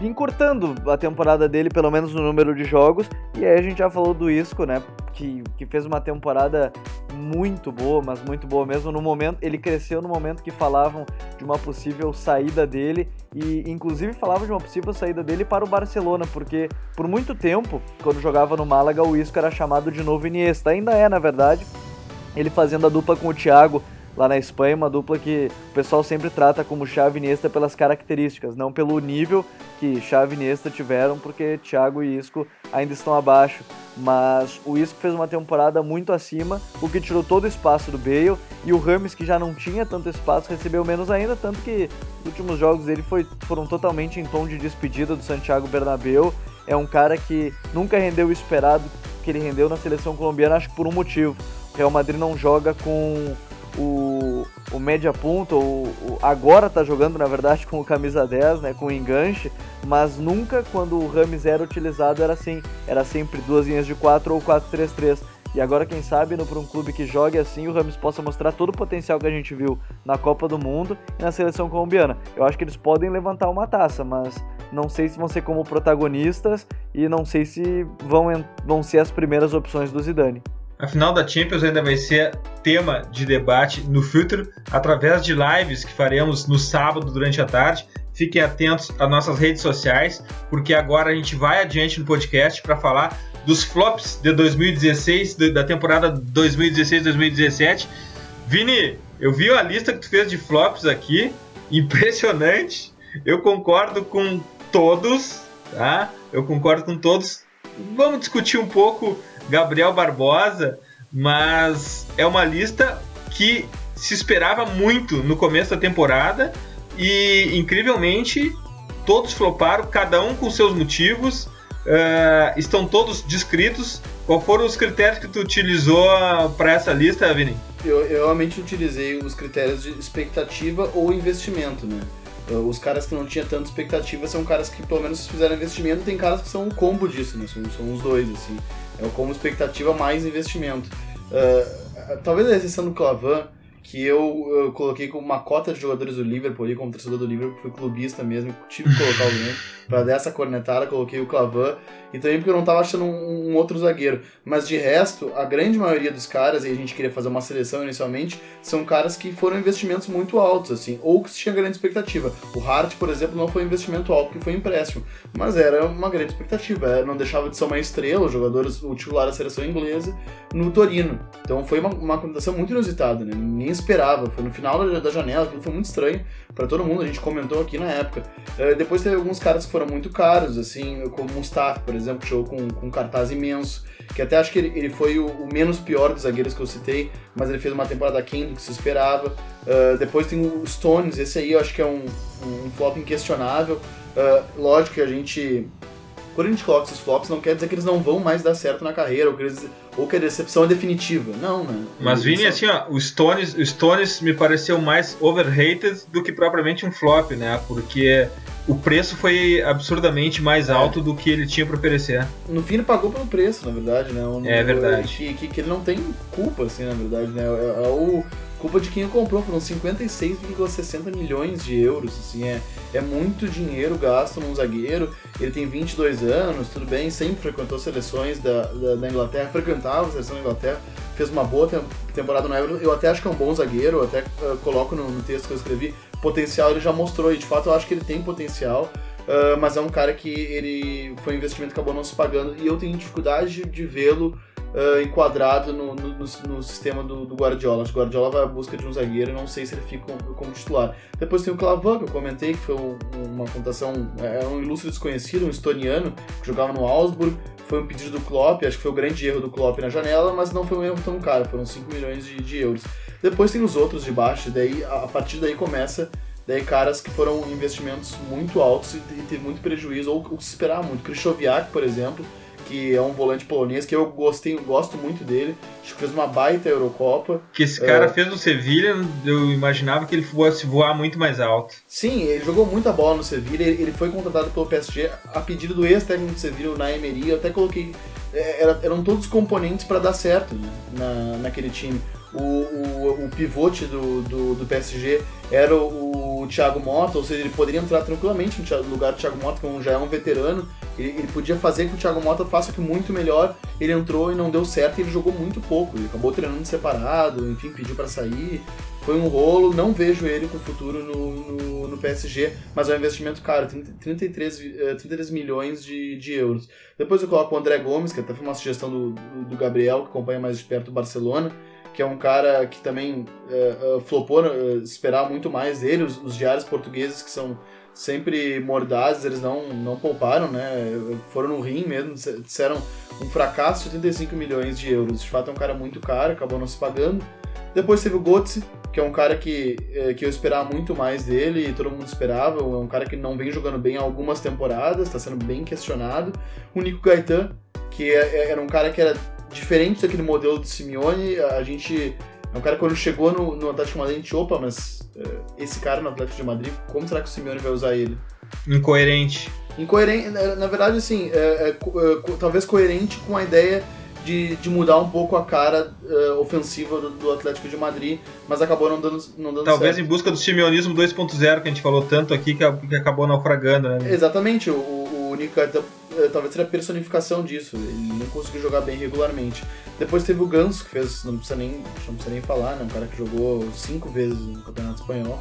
S5: encurtando a temporada dele, pelo menos no número de jogos. E aí a gente já falou do Isco, né? Que, que fez uma temporada muito boa, mas muito boa mesmo. No momento, ele cresceu no momento que falavam de uma possível saída dele e inclusive falavam de uma possível saída dele para o Barcelona, porque por muito tempo, quando jogava no Málaga, o Isco era chamado de novo Iniesta. Ainda é, na verdade. Ele fazendo a dupla com o Thiago lá na Espanha, uma dupla que o pessoal sempre trata como Xavi Iniesta pelas características, não pelo nível que Xavi Iniesta tiveram, porque Thiago e Isco ainda estão abaixo. Mas o Isco fez uma temporada muito acima, o que tirou todo o espaço do Bale, e o Rames, que já não tinha tanto espaço, recebeu menos ainda, tanto que os últimos jogos dele foi, foram totalmente em tom de despedida do Santiago Bernabéu. É um cara que nunca rendeu o esperado que ele rendeu na seleção colombiana, acho que por um motivo. O Real Madrid não joga com o, o média ponta, o, o, agora tá jogando na verdade com o camisa 10, né, com o enganche, mas nunca quando o Rames era utilizado era assim, era sempre duas linhas de 4 ou 4-3-3. E agora, quem sabe, para um clube que jogue assim, o Rames possa mostrar todo o potencial que a gente viu na Copa do Mundo e na seleção colombiana. Eu acho que eles podem levantar uma taça, mas não sei se vão ser como protagonistas e não sei se vão, vão ser as primeiras opções do Zidane.
S3: A final da Champions ainda vai ser tema de debate no futuro, através de lives que faremos no sábado durante a tarde. Fiquem atentos às nossas redes sociais, porque agora a gente vai adiante no podcast para falar dos flops de 2016, da temporada 2016-2017. Vini, eu vi a lista que tu fez de flops aqui, impressionante. Eu concordo com todos, tá? Eu concordo com todos. Vamos discutir um pouco Gabriel Barbosa, mas é uma lista que se esperava muito no começo da temporada e, incrivelmente, todos floparam, cada um com seus motivos, uh, estão todos descritos. Qual foram os critérios que tu utilizou para essa lista, Vini?
S4: Eu, eu realmente utilizei os critérios de expectativa ou investimento, né? Os caras que não tinham tanta expectativa são caras que pelo menos fizeram investimento, tem caras que são um combo disso, né? São, são os dois, assim. É o como expectativa mais investimento. Uh, talvez a exceção do Clavan, que eu, eu, coloquei como uma cota de jogadores do Liverpool ali, como torcedor do Liverpool, fui clubista mesmo, tive que colocar alguém para dar essa cornetada, coloquei o Clavan, e também porque eu não tava achando um, um, outro zagueiro. Mas de resto, a grande maioria dos caras, e a gente queria fazer uma seleção inicialmente, são caras que foram investimentos muito altos, assim, ou que tinha grande expectativa. O Hart, por exemplo, não foi investimento alto, porque foi empréstimo, mas era uma grande expectativa, é, não deixava de ser uma estrela, o jogador, o titular da seleção inglesa, no Torino. Então foi uma, uma contratação muito inusitada, né? Ninguém esperava, foi no final da, da janela, aquilo foi muito estranho para todo mundo, a gente comentou aqui na época. Uh, depois teve alguns caras que foram muito caros, assim, como Mustafa, por exemplo, que jogou com, com um cartaz imenso, que até acho que ele, ele foi o, o, menos pior dos zagueiros que eu citei, mas ele fez uma temporada quente do que se esperava. Uh, depois tem o Stones, esse aí eu acho que é um, um flop inquestionável. Uh, lógico que a gente quando a gente coloca esses flops, não quer dizer que eles não vão mais dar certo na carreira, ou que, eles, ou que a decepção é definitiva. Não, né?
S3: Mas, Vini, assim, ó, o Stones, o Stones me pareceu mais overrated do que propriamente um flop, né? Porque o preço foi absurdamente mais é. alto do que ele tinha para oferecer.
S4: No fim, ele pagou pelo preço, na verdade, né?
S3: É verdade.
S4: Que, que, que, ele não tem culpa, assim, na verdade, né? É, é o culpa de quem comprou, foram 56,60 milhões de euros, assim, é, é muito dinheiro gasto num zagueiro, ele tem 22 anos, tudo bem, sempre frequentou seleções da, da, da Inglaterra, frequentava a seleção da Inglaterra, fez uma boa temporada no Euro, eu até acho que é um bom zagueiro, até uh, coloco no, no, texto que eu escrevi, potencial ele já mostrou, e de fato eu acho que ele tem potencial, uh, mas é um cara que ele foi um investimento que acabou não se pagando, e eu tenho dificuldade de, vê-lo uh, enquadrado no, no, no, sistema do, do Guardiola. O Guardiola vai à busca de um zagueiro, não sei se ele fica como, como titular. Depois tem o Clavan, que eu comentei, que foi um, uma contação, é um ilustre desconhecido, um estoniano, que jogava no Augsburg. Foi um pedido do Klopp, acho que foi o grande erro do Klopp na janela, mas não foi um erro tão caro, foram 5 milhões de, de euros. Depois tem os outros de baixo, daí a partir daí começa daí caras que foram investimentos muito altos e, e teve muito prejuízo, ou, ou se esperar muito. Krzysztofiak, por exemplo, que é um volante polonês, que eu gostei, gosto muito dele. Acho que fez uma baita Eurocopa.
S3: Que esse cara é... fez no Sevilha, eu imaginava que ele fosse voar muito mais alto.
S4: Sim, ele jogou muita bola no Sevilha, ele foi contratado pelo PSG a pedido do ex-técnico do Sevilha, na Emery, eu até coloquei... É, eram todos componentes para dar certo né, na, naquele time. O, o, o pivote do, do, do, PSG era o, o Thiago Mota, ou seja, ele poderia entrar tranquilamente no lugar do Thiago Mota, que já é um veterano, ele, ele, podia fazer que o Thiago Mota faça que muito melhor. Ele entrou e não deu certo e ele jogou muito pouco. Ele acabou treinando separado, enfim, pediu para sair. Foi um rolo, não vejo ele com futuro no, no, no, PSG, mas é um investimento caro, 33, 33 milhões de, de euros. Depois eu coloco o André Gomes, que até foi uma sugestão do, do, do Gabriel, que acompanha mais de perto o Barcelona, que é um cara que também uh, uh, flopou, uh, esperar muito mais dele, os, os diários portugueses que são sempre mordazes, eles não, não pouparam, né? Foram no rim mesmo, disseram um fracasso de 85 milhões de euros. De fato é um cara muito caro, acabou não se pagando. Depois teve o Götze, que é um cara que, que eu esperava muito mais dele e todo mundo esperava. É um cara que não vem jogando bem há algumas temporadas, está sendo bem questionado. O Nico Gaetan, que é, é, era um cara que era diferente daquele modelo de Simeone. A gente é um cara que quando chegou no, no Atlético de Madrid, a gente, opa, mas uh, esse cara no Atlético de Madrid, como será que o Simeone vai usar ele?
S3: Incoerente.
S4: Incoerente, na verdade, assim, é, é, é, talvez coerente com a ideia de, de mudar um pouco a cara uh, ofensiva do, do, Atlético de Madrid, mas acabou não dando, não dando
S3: Talvez
S4: certo.
S3: em busca do simeonismo 2.0 que a gente falou tanto aqui, que, que acabou naufragando, né?
S4: Exatamente, o, o Nico uh, talvez seja a personificação disso, ele não conseguiu jogar bem regularmente. Depois teve o Ganso, que fez, não precisa nem, não precisa nem falar, né? Um cara que jogou cinco vezes no Campeonato Espanhol.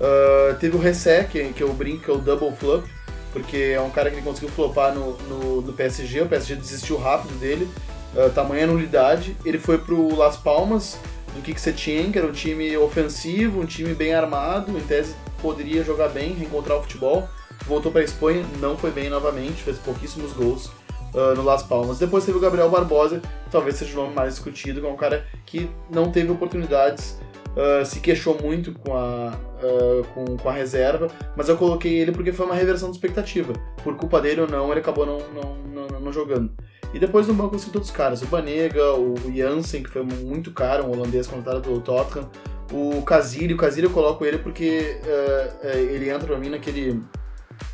S4: Uh, teve o Ressé, que, que eu brinco, que é o Double Flop, porque é um cara que ele conseguiu flopar no, no, no PSG, o PSG desistiu rápido dele, uh, tamanha nulidade. Ele foi pro Las Palmas, do Kik Setien, que era um time ofensivo, um time bem armado, em tese poderia jogar bem, reencontrar o futebol. Voltou para a Espanha, não foi bem novamente, fez pouquíssimos gols uh, no Las Palmas. Depois teve o Gabriel Barbosa, que talvez seja o nome mais discutido, que é um cara que não teve oportunidades, uh, se queixou muito com a, uh, com, com, a reserva, mas eu coloquei ele porque foi uma reversão de expectativa. Por culpa dele ou não, ele acabou não, não, não, não jogando. E depois no banco, assim, todos os caras. O Banega, o Jansen, que foi muito caro, um holandês contratado pelo Tottenham. O Casiri, o Casiri eu coloco ele porque uh, ele entra pra mim naquele...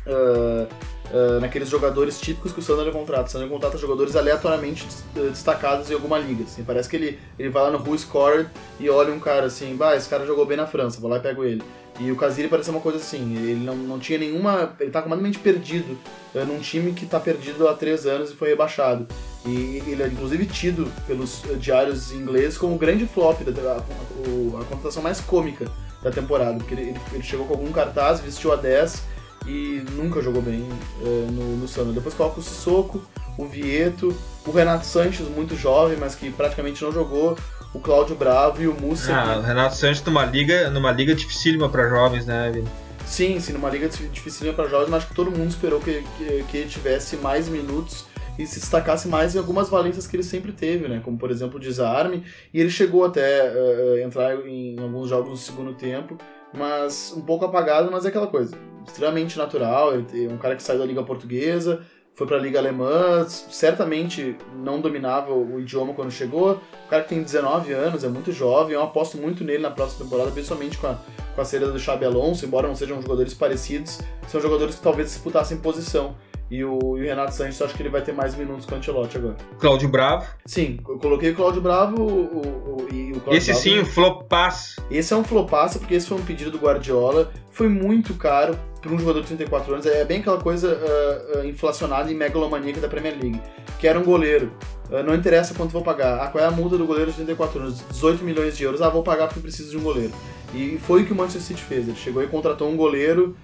S4: Uh, uh, naqueles jogadores típicos que o Sander contrata. O Sander contrata jogadores aleatoriamente eh, destacados em alguma liga. Assim. Parece que ele, ele vai lá no Who Scored e olha um cara assim, bah, esse cara jogou bem na França, vou lá e pego ele. E o Casiri parece uma coisa assim, ele não, não tinha nenhuma. Ele tá completamente perdido uh, num time que tá perdido há três anos e foi rebaixado. E ele é inclusive tido pelos diários ingleses como o grande flop, da, a, a, a contratação mais cômica da temporada, porque ele, ele, chegou com algum cartaz, vestiu a 10 e nunca jogou bem uh, no, no Sano. Depois coloca o Sissoko, o Vieto, o Renato Sanches, muito jovem, mas que praticamente não jogou, o Cláudio Bravo e o Musa.
S3: Ah, o Renato Sanches numa liga, numa liga dificílima para jovens, né, Vini?
S4: Sim, sim, numa liga dificílima para jovens, mas acho que todo mundo esperou que, que, que ele tivesse mais minutos e se destacasse mais em algumas valências que ele sempre teve, né? Como por exemplo o desarme, e ele chegou até uh, entrar em alguns jogos no segundo tempo, mas um pouco apagado, mas é aquela coisa, extremamente natural, é um cara que saiu da liga portuguesa, foi para a liga alemã, certamente não dominava o idioma quando chegou, o cara que tem 19 anos, é muito jovem, eu aposto muito nele na próxima temporada, principalmente com a, com a saída do Xabi Alonso, embora não sejam jogadores parecidos, são jogadores que talvez disputassem posição. E o, e o Renato Sanches, acho que ele vai ter mais minutos com o Ancelotti agora.
S3: Cláudio Bravo.
S4: Sim, eu coloquei o Cláudio Bravo o, o, e o Cláudio
S3: Esse
S4: Bravo,
S3: sim, flopaço.
S4: Esse é um flopaço, porque esse foi um pedido do Guardiola. Foi muito caro para um jogador de 34 anos. É bem aquela coisa uh, uh, inflacionada e megalomaníaca da Premier League. Que era um goleiro. Uh, não interessa quanto vou pagar. Ah, qual é a multa do goleiro de 34 anos? 18 milhões de euros. Ah, vou pagar porque preciso de um goleiro. E foi o que o Manchester City fez. Ele chegou e contratou um goleiro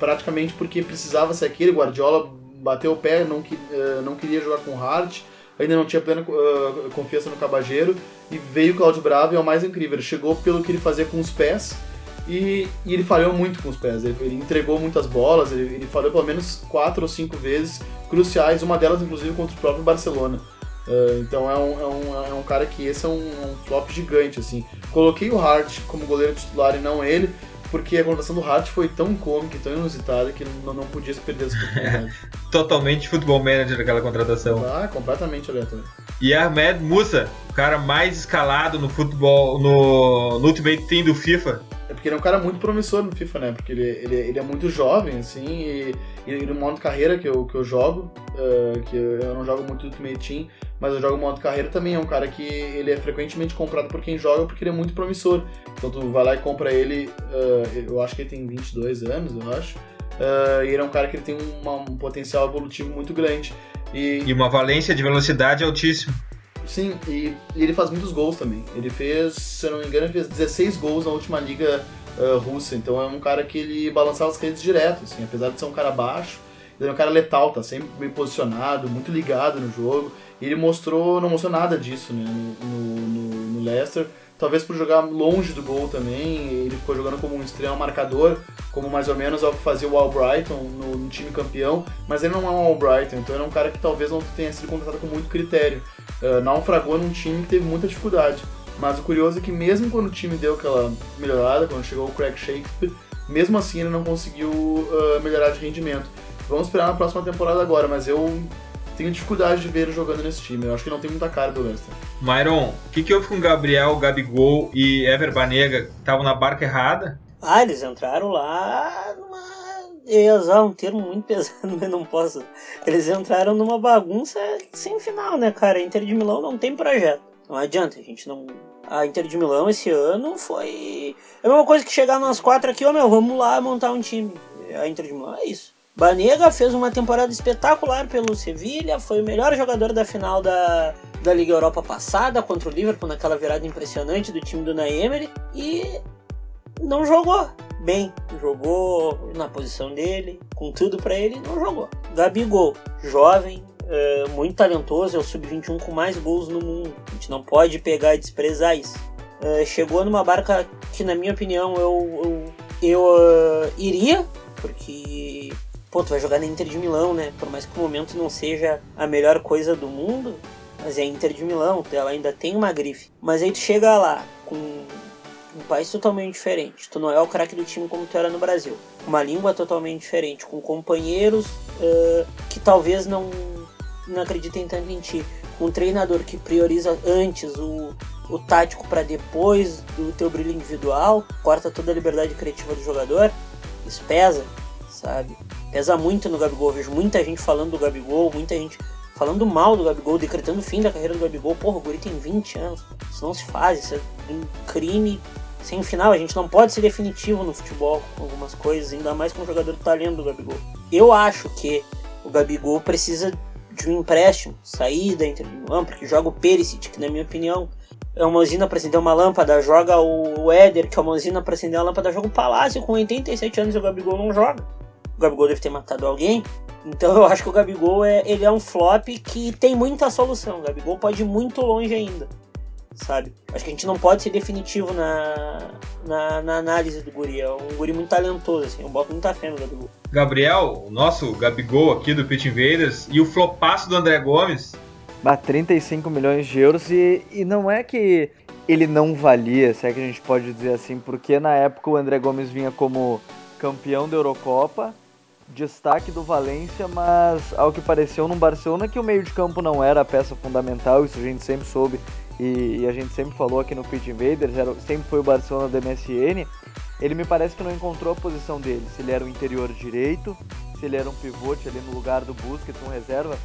S4: praticamente porque precisava ser aquele. Guardiola bateu o pé, não, uh, não queria jogar com Hart, ainda não tinha plena confiança no Cabageiro, e veio o Claudio Bravo e é o mais incrível. Ele chegou pelo que ele fazia com os pés, e, e ele falhou muito com os pés. Ele, ele entregou muitas bolas, ele, ele, falhou pelo menos quatro ou cinco vezes cruciais, uma delas inclusive contra o próprio Barcelona. Uh, então é um, é, um, é um cara que esse é um, um flop gigante, assim. Coloquei o Hart como goleiro titular e não ele, porque a contratação do Hart foi tão cômica tão inusitada que não, não podia se perder essa oportunidade.
S3: Totalmente futebol manager aquela contratação.
S4: Ah, completamente aleatório.
S3: E Ahmed Musa, o cara mais escalado no futebol, no, no Ultimate Team do FIFA.
S4: É porque ele é um cara muito promissor no FIFA, né? Porque ele, ele, ele é muito jovem, assim, e, e no modo carreira que eu, que eu jogo, uh, que eu não jogo muito Ultimate Team, mas eu jogo modo carreira também, é um cara que ele é frequentemente comprado por quem joga porque ele é muito promissor. Então tu vai lá e compra ele, uh, eu acho que ele tem 22 anos, eu acho, uh, e ele é um cara que ele tem uma, um potencial evolutivo muito grande.
S3: E, e uma valência de velocidade altíssima.
S4: Sim, e, e, ele faz muitos gols também. Ele fez, se eu não me engano, ele fez 16 gols na última liga uh, russa, então é um cara que ele balançava as redes direto, assim, apesar de ser um cara baixo, ele é um cara letal, tá sempre bem posicionado, muito ligado no jogo. E ele mostrou, não mostrou nada disso né, no, no, no Leicester. Talvez por jogar longe do gol também, ele ficou jogando como um extremo marcador, como mais ou menos é o que fazia o Albrighton no, no time campeão, mas ele não é um Albrighton, então ele é um cara que talvez não tenha sido contratado com muito critério. Uh, naufragou num time que teve muita dificuldade. Mas o curioso é que mesmo quando o time deu aquela melhorada, quando chegou o Craig Shakespeare, mesmo assim ele não conseguiu uh, melhorar de rendimento. Vamos esperar na próxima temporada agora, mas eu tenho dificuldade de ver ele jogando nesse time. Eu acho que não tem muita cara do Leicester.
S3: Myron, o que, que houve com o Gabriel, Gabigol e Ever Banega? Estavam na barca errada?
S6: Ah, eles entraram lá numa. Eu ia usar um termo muito pesado, mas não posso. Eles entraram numa bagunça sem final, né, cara? A Inter de Milão não tem projeto. Não adianta, a gente não. A Inter de Milão esse ano foi. É a mesma coisa que chegar nós quatro aqui, ó, meu, vamos lá montar um time. A Inter de Milão é isso. Banega fez uma temporada espetacular pelo Sevilha, foi o melhor jogador da final da, da Liga Europa passada contra o Liverpool naquela virada impressionante do time do Naemery e não jogou bem, jogou na posição dele, com tudo para ele, não jogou. Gabigol, jovem, é, muito talentoso, é o sub-21 com mais gols no mundo. A gente não pode pegar e desprezar isso. É, chegou numa barca que, na minha opinião, eu, eu, eu uh, iria, porque pô, tu vai jogar na Inter de Milão, né? Por mais que o momento não seja a melhor coisa do mundo, mas é a Inter de Milão, ela ainda tem uma grife. Mas aí tu chega lá com um país totalmente diferente. Tu não é o craque do time como tu era no Brasil. Uma língua totalmente diferente, com companheiros uh, que talvez não, não acreditem tanto em ti. Com um treinador que prioriza antes o, o tático para depois do teu brilho individual, corta toda a liberdade criativa do jogador. Isso pesa, sabe? Pesa muito no Gabigol. Eu vejo muita gente falando do Gabigol, muita gente falando mal do Gabigol, decretando o fim da carreira do Gabigol. Porra, o Guri tem 20 anos. Isso não se faz, isso é um crime sem final. A gente não pode ser definitivo no futebol com algumas coisas, ainda mais com um jogador do talento do Gabigol. Eu acho que o Gabigol precisa de um empréstimo, sair da Inter Milan, porque joga o Perisic, que na minha opinião é uma usina para acender uma lâmpada, joga o Éder, que é uma usina para acender a lâmpada, joga o Palácio com 87 anos e o Gabigol não joga. O Gabigol deve ter matado alguém. Então eu acho que o Gabigol é, ele é um flop que tem muita solução. O Gabigol pode ir muito longe ainda. sabe? Acho que a gente não pode ser definitivo na, na, na análise do Guri. É um Guri muito talentoso, assim. Eu boto muita fé no Gabigol.
S3: Gabriel, o nosso Gabigol aqui do Pitch Invaders, e o flopaço do André Gomes.
S5: Bah, 35 milhões de euros e, e não é que ele não valia, se é que a gente pode dizer assim, porque na época o André Gomes vinha como campeão da Eurocopa, destaque do Valência, mas ao que pareceu no Barcelona que o meio de campo não era a peça fundamental, isso a gente sempre soube e, e a gente sempre falou aqui no Pitch Invaders, era, sempre foi o Barcelona da MSN, ele me parece que não encontrou a posição dele, se ele era o interior direito, se ele era um pivote ali no lugar do Busquets, um reserva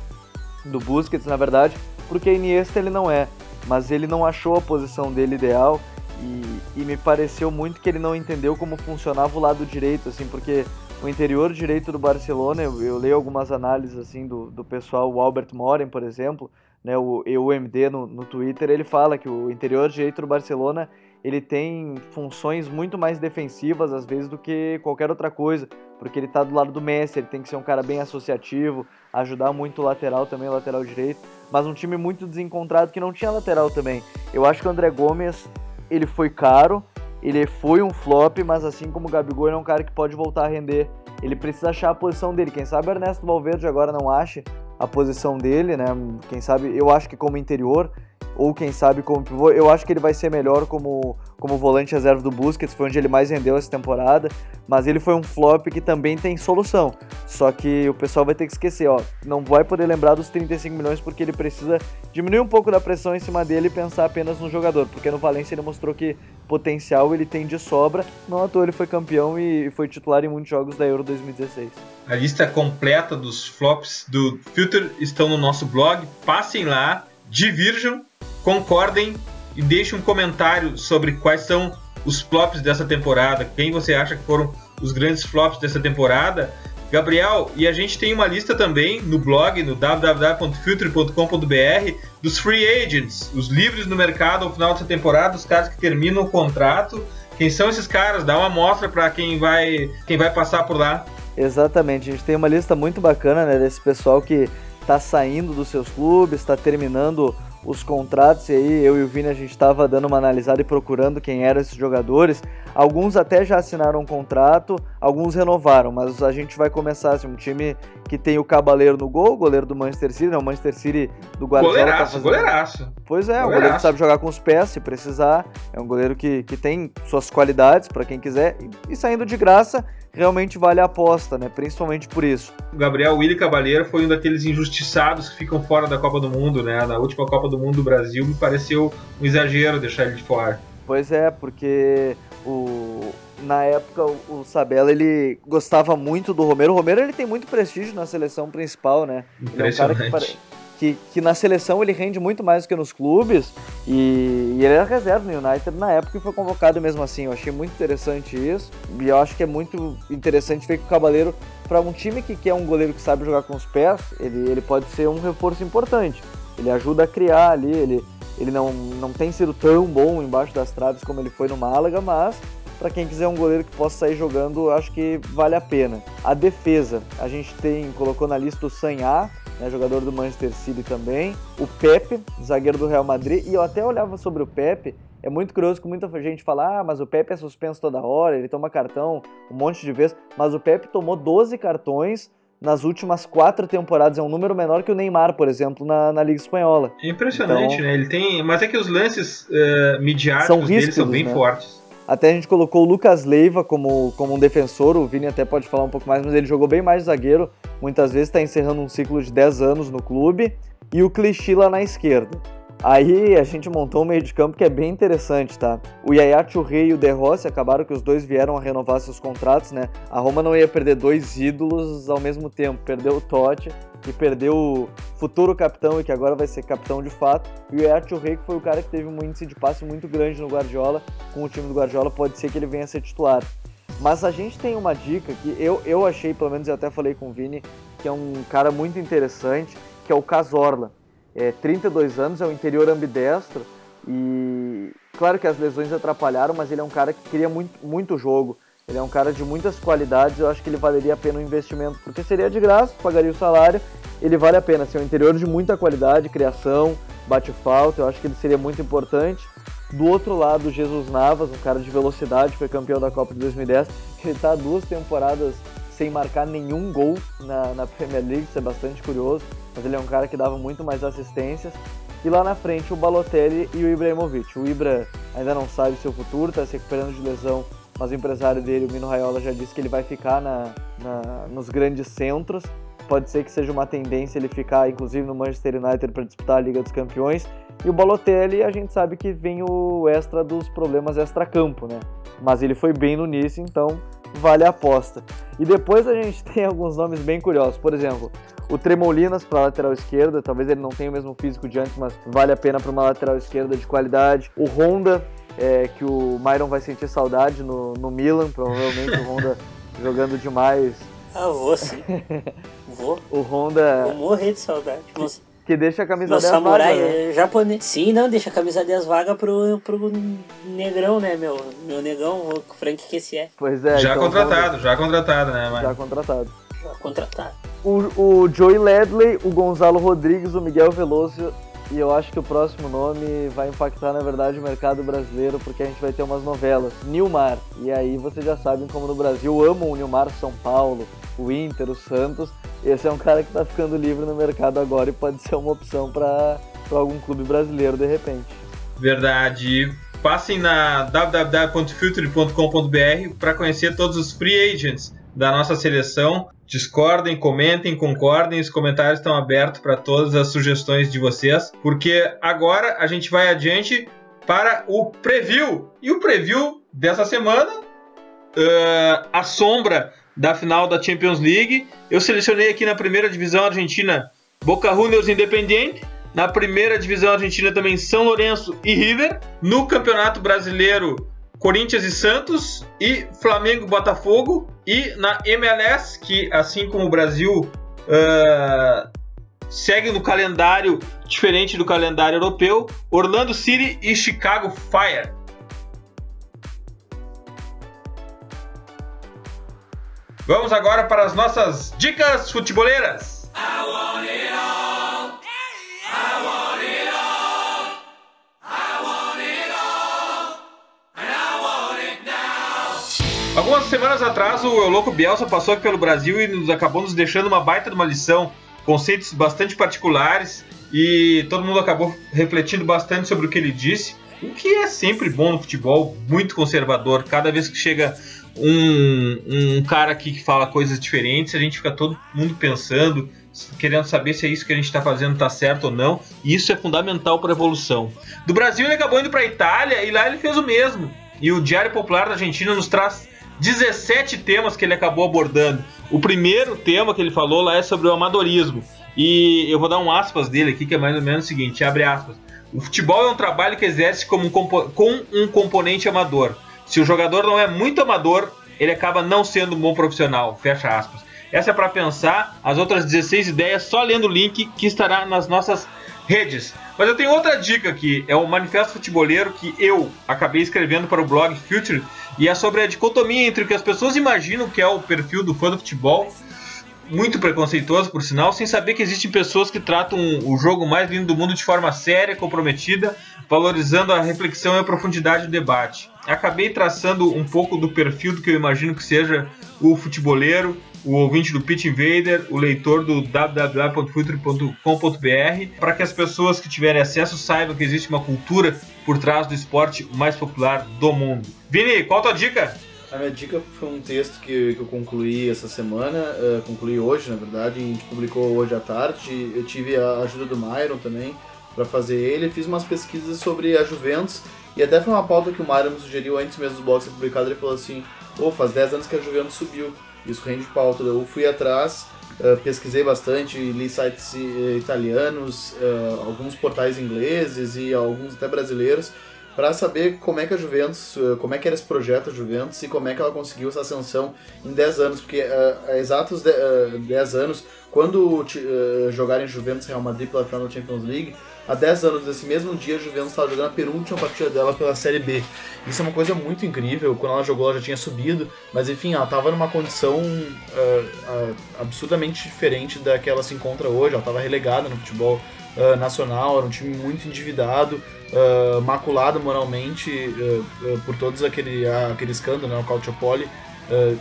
S5: do Busquets, na verdade, porque Iniesta ele não é, mas ele não achou a posição dele ideal e, e me pareceu muito que ele não entendeu como funcionava o lado direito, assim, porque o interior direito do Barcelona, eu, eu leio algumas análises assim do, do pessoal, o Albert Moren, por exemplo, né, o EUMD no, no Twitter, ele fala que o interior direito do Barcelona ele tem funções muito mais defensivas às vezes do que qualquer outra coisa, porque ele está do lado do Messi, ele tem que ser um cara bem associativo, ajudar muito o lateral também, o lateral direito, mas um time muito desencontrado que não tinha lateral também. Eu acho que o André Gomes, ele foi caro, ele foi um flop, mas assim como o Gabigol, ele é um cara que pode voltar a render. Ele precisa achar a posição dele. Quem sabe o Ernesto Valverde agora não ache a posição dele, né? Quem sabe, eu acho que como interior, ou quem sabe como pivô, eu acho que ele vai ser melhor como, como volante reserva do Busquets, foi onde ele mais rendeu essa temporada, mas ele foi um flop que também tem solução. Só que o pessoal vai ter que esquecer, ó, não vai poder lembrar dos 35 milhões porque ele precisa diminuir um pouco da pressão em cima dele e pensar apenas no jogador, porque no Valência ele mostrou que potencial ele tem de sobra, não à toa ele foi campeão e foi titular em muitos jogos da Euro 2016.
S3: A lista completa dos flops do Filter estão no nosso blog, passem lá, divirjam concordem e deixem um comentário sobre quais são os flops dessa temporada, quem você acha que foram os grandes flops dessa temporada. Gabriel, e a gente tem uma lista também no blog, no www.filtre.com.br, dos free agents, os livres no mercado ao final dessa temporada, os caras que terminam o contrato. Quem são esses caras? Dá uma amostra para quem vai, quem vai passar por lá.
S5: Exatamente, a gente tem uma lista muito bacana né, desse pessoal que está saindo dos seus clubes, está terminando os contratos, e aí eu e o Vini a gente estava dando uma analisada e procurando quem eram esses jogadores. Alguns até já assinaram um contrato, alguns renovaram, mas a gente vai começar assim, um time que tem o Cabaleiro no gol, goleiro do Manchester City, né? O Manchester City do Guardiola.
S3: Goleiraço,
S5: tá fazendo...
S3: goleiraço.
S5: Pois é, um goleiro que sabe jogar com os pés se precisar, é um goleiro que, que tem suas qualidades para quem quiser, e, e saindo de graça, realmente vale a aposta, né? Principalmente por isso.
S3: O Gabriel Willi Cabaleiro foi um daqueles injustiçados que ficam fora da Copa do Mundo, né? Na última Copa do Mundo do Brasil me pareceu um exagero deixar ele de fora.
S5: Pois é, porque o na época o Sabella ele gostava muito do Romero. O Romero ele tem muito prestígio na seleção principal, né? Ele é um cara que, que, que, na seleção ele rende muito mais do que nos clubes e, e ele era reserva no United na época e foi convocado mesmo assim. Eu achei muito interessante isso e eu acho que é muito interessante ver que o Cabaleiro para um time que quer um goleiro que sabe jogar com os pés, ele, ele pode ser um reforço importante. Ele ajuda a criar ali, ele, ele não, não tem sido tão bom embaixo das traves como ele foi no Málaga, mas para quem quiser um goleiro que possa sair jogando, acho que vale a pena. A defesa, a gente tem colocou na lista o Sanhá, né, jogador do Manchester City também, o Pepe, zagueiro do Real Madrid, e eu até olhava sobre o Pepe, é muito curioso que muita gente fala, ah, mas o Pepe é suspenso toda hora, ele toma cartão um monte de vezes, mas o Pepe tomou 12 cartões nas últimas quatro temporadas. É um número menor que o Neymar, por exemplo, na, na Liga Espanhola.
S3: É impressionante, então, né? Ele tem. Mas é que os lances uh, midiáticos são dele são bem né? fortes.
S5: Até a gente colocou o Lucas Leiva como, como um defensor, o Vini até pode falar um pouco mais, mas ele jogou bem mais zagueiro, muitas vezes está encerrando um ciclo de 10 anos no clube, e o Clichy lá na esquerda. Aí a gente montou um meio de campo que é bem interessante, tá? O Yaya Churrey e o De Rossi acabaram que os dois vieram a renovar seus contratos, né? A Roma não ia perder dois ídolos ao mesmo tempo. Perdeu o Totti e perdeu o futuro capitão e que agora vai ser capitão de fato. E o Yaya Churrey que foi o cara que teve um índice de passe muito grande no Guardiola. Com o time do Guardiola pode ser que ele venha a ser titular. Mas a gente tem uma dica que eu, eu achei, pelo menos eu até falei com o Vini, que é um cara muito interessante, que é o Casorla é, 32 anos, é um interior ambidestro e claro que as lesões atrapalharam, mas ele é um cara que queria muito, muito jogo. Ele é um cara de muitas qualidades, eu acho que ele valeria a pena o investimento, porque seria de graça, pagaria o salário, ele vale a pena. Assim, é um interior de muita qualidade, criação, bate falta, eu acho que ele seria muito importante. Do outro lado, Jesus Navas, um cara de velocidade, foi campeão da Copa de 2010. Ele está duas temporadas sem marcar nenhum gol na, na Premier League, isso é bastante curioso, mas ele é um cara que dava muito mais assistências. E lá na frente o Balotelli e o Ibrahimovic. O Ibra ainda não sabe seu futuro, está se recuperando de lesão, mas o empresário dele, o Mino Raiola, já disse que ele vai ficar na, na, nos grandes centros. Pode ser que seja uma tendência ele ficar, inclusive, no Manchester United para disputar a Liga dos Campeões. E o Balotelli, a gente sabe que vem o extra dos problemas extra-campo, né? Mas ele foi bem no início, então vale a aposta. E depois a gente tem alguns nomes bem curiosos. Por exemplo, o Tremolinas para lateral esquerda, talvez ele não tenha o mesmo físico de antes, mas vale a pena para uma lateral esquerda de qualidade. O Honda, é, que o Myron vai sentir saudade no, no Milan, provavelmente o Honda jogando demais.
S6: Ah, vou sim. vou.
S5: O Honda.
S6: Vou morrer de saudade.
S5: Que deixa a camisa
S6: Meu
S5: 10
S6: samurai
S5: vaga, né?
S6: é japonês. Sim, não, deixa a camisa 10 vaga pro, pro negrão, né, meu? Meu negão, o Frank que esse é.
S5: Pois é.
S3: já
S5: então,
S3: contratado, já contratado, né, mano?
S5: Já contratado.
S6: Já contratado.
S5: O, o Joey Ledley, o Gonzalo Rodrigues, o Miguel Veloso e eu acho que o próximo nome vai impactar, na verdade, o mercado brasileiro, porque a gente vai ter umas novelas. Nilmar. E aí vocês já sabem como no Brasil amam o Nilmar São Paulo, o Inter, o Santos. Esse é um cara que tá ficando livre no mercado agora e pode ser uma opção para algum clube brasileiro de repente.
S3: Verdade. Passem na www.filtre.com.br para conhecer todos os free agents da nossa seleção. Discordem, comentem, concordem, os comentários estão abertos para todas as sugestões de vocês, porque agora a gente vai adiante para o preview. E o preview dessa semana, uh, a sombra da final da Champions League. Eu selecionei aqui na primeira divisão argentina Boca Juniors Independiente. Na primeira divisão argentina também São Lourenço e River. No Campeonato Brasileiro, Corinthians e Santos. E Flamengo e Botafogo. E na MLS, que assim como o Brasil uh, segue no calendário diferente do calendário europeu, Orlando City e Chicago Fire. Vamos agora para as nossas dicas futeboleiras. Algumas semanas atrás, o Euloco Bielsa passou aqui pelo Brasil e nos acabou nos deixando uma baita de uma lição, conceitos bastante particulares e todo mundo acabou refletindo bastante sobre o que ele disse, o que é sempre bom no futebol, muito conservador. Cada vez que chega um, um cara aqui que fala coisas diferentes, a gente fica todo mundo pensando, querendo saber se é isso que a gente está fazendo está certo ou não, e isso é fundamental para a evolução. Do Brasil ele acabou indo para a Itália e lá ele fez o mesmo. E o Diário Popular da Argentina nos traz 17 temas que ele acabou abordando. O primeiro tema que ele falou lá é sobre o amadorismo. E eu vou dar um aspas dele aqui, que é mais ou menos o seguinte, abre aspas. O futebol é um trabalho que exerce como um com um componente amador. Se o jogador não é muito amador, ele acaba não sendo um bom profissional. Fecha aspas. Essa é para pensar. As outras 16 ideias só lendo o link que estará nas nossas redes. Mas eu tenho outra dica aqui. É o Manifesto Futeboleiro que eu acabei escrevendo para o blog Future. E é sobre a dicotomia entre o que as pessoas imaginam que é o perfil do fã do futebol. Muito preconceituoso, por sinal, sem saber que existem pessoas que tratam o jogo mais lindo do mundo de forma séria, comprometida, valorizando a reflexão e a profundidade do debate. Acabei traçando um pouco do perfil do que eu imagino que seja o futeboleiro, o ouvinte do Pitch Invader, o leitor do www.futre.com.br, para que as pessoas que tiverem acesso saibam que existe uma cultura por trás do esporte mais popular do mundo. Vini, qual a tua dica?
S4: A minha dica foi um texto que, que eu concluí essa semana, uh, concluí hoje, na verdade, a gente publicou hoje à tarde. Eu tive a ajuda do Myron também para fazer ele. Fiz umas pesquisas sobre a Juventus e até foi uma pauta que o Myron me sugeriu antes mesmo do box ser publicado. Ele falou assim: oh, faz 10 anos que a Juventus subiu. Isso rende pauta. Eu fui atrás, uh, pesquisei bastante, li sites uh, italianos, alguns portais ingleses e alguns até brasileiros para saber como é que a Juventus, como é que era esse projeto a Juventus e como é que ela conseguiu essa ascensão em 10 anos, porque uh, há exatos 10 uh, anos, quando uh, jogarem Juventus Real Madrid pela final da Champions League, há 10 anos desse mesmo dia a Juventus estava jogando a penúltima partida dela pela Série B. Isso é uma coisa muito incrível, quando ela jogou ela já tinha subido, mas enfim, ela estava numa condição absurdamente diferente da que ela se encontra hoje, ela estava relegada no futebol uh, nacional, era um time muito endividado, uh, maculado moralmente uh, por todos aquele, aquele escândalo, né, o Calciopoli.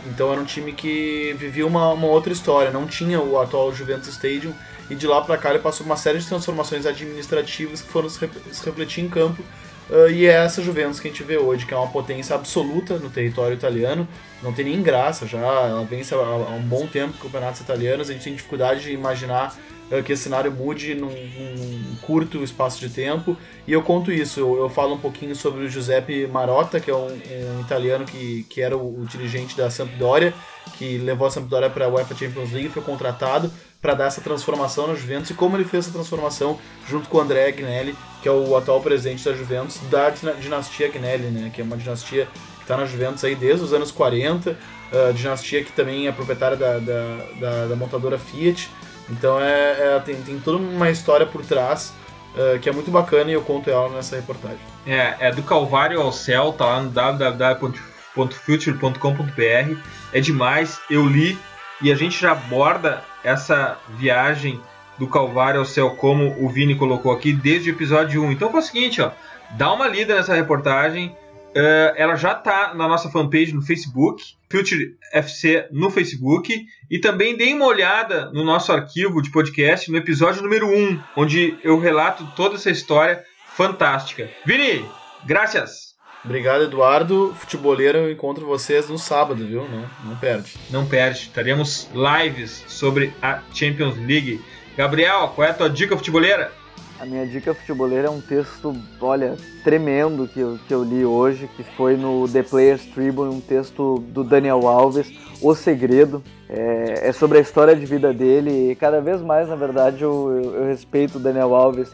S4: então era um time que vivia uma, uma outra história, não tinha o atual Juventus Stadium e de lá para cá ele passou uma série de transformações administrativas que foram se, refletir em campo Uh, e é essa Juventus que a gente vê hoje, que é uma potência absoluta no território italiano, não tem nem graça já, ela vence há, há um bom tempo campeonatos italianos, a gente tem dificuldade de imaginar uh, que esse cenário mude num, num, curto espaço de tempo, e eu conto isso, eu, eu, falo um pouquinho sobre o Giuseppe Marotta, que é um, um italiano que, que era o, o dirigente da Sampdoria, que levou a Sampdoria para a UEFA Champions League, foi contratado, para dar essa transformação na Juventus e como ele fez essa transformação junto com o André Agnelli, que é o atual presidente da Juventus, da dinastia Agnelli, né, que é uma dinastia que está na Juventus aí desde os anos 40, uh, dinastia que também é proprietária da, da, da, da montadora Fiat. Então é, é, tem, tem toda uma história por trás uh, que é muito bacana e eu conto ela nessa reportagem.
S3: É, é do Calvário ao Céu, tá lá no www.future.com.br. É demais, eu li e a gente já aborda essa viagem do Calvário ao céu, como o Vini colocou aqui, desde o episódio 1. Então foi o seguinte, ó, dá uma lida nessa reportagem. Uh, ela já está na nossa fanpage no Facebook, Future FC no Facebook, e também dê uma olhada no nosso arquivo de podcast no episódio número 1, onde eu relato toda essa história fantástica. Vini, graças!
S4: Obrigado, Eduardo. Futeboleiro, eu encontro vocês no sábado, viu? Não, não perde.
S3: Não perde. Teremos lives sobre a Champions League. Gabriel, qual é a tua dica futeboleira?
S5: A minha dica futeboleira é um texto, olha, tremendo que eu, que eu li hoje, que foi no The Players Tribune, um texto do Daniel Alves, O Segredo. É, é sobre a história de vida dele e cada vez mais, na verdade, eu, eu, eu respeito o Daniel Alves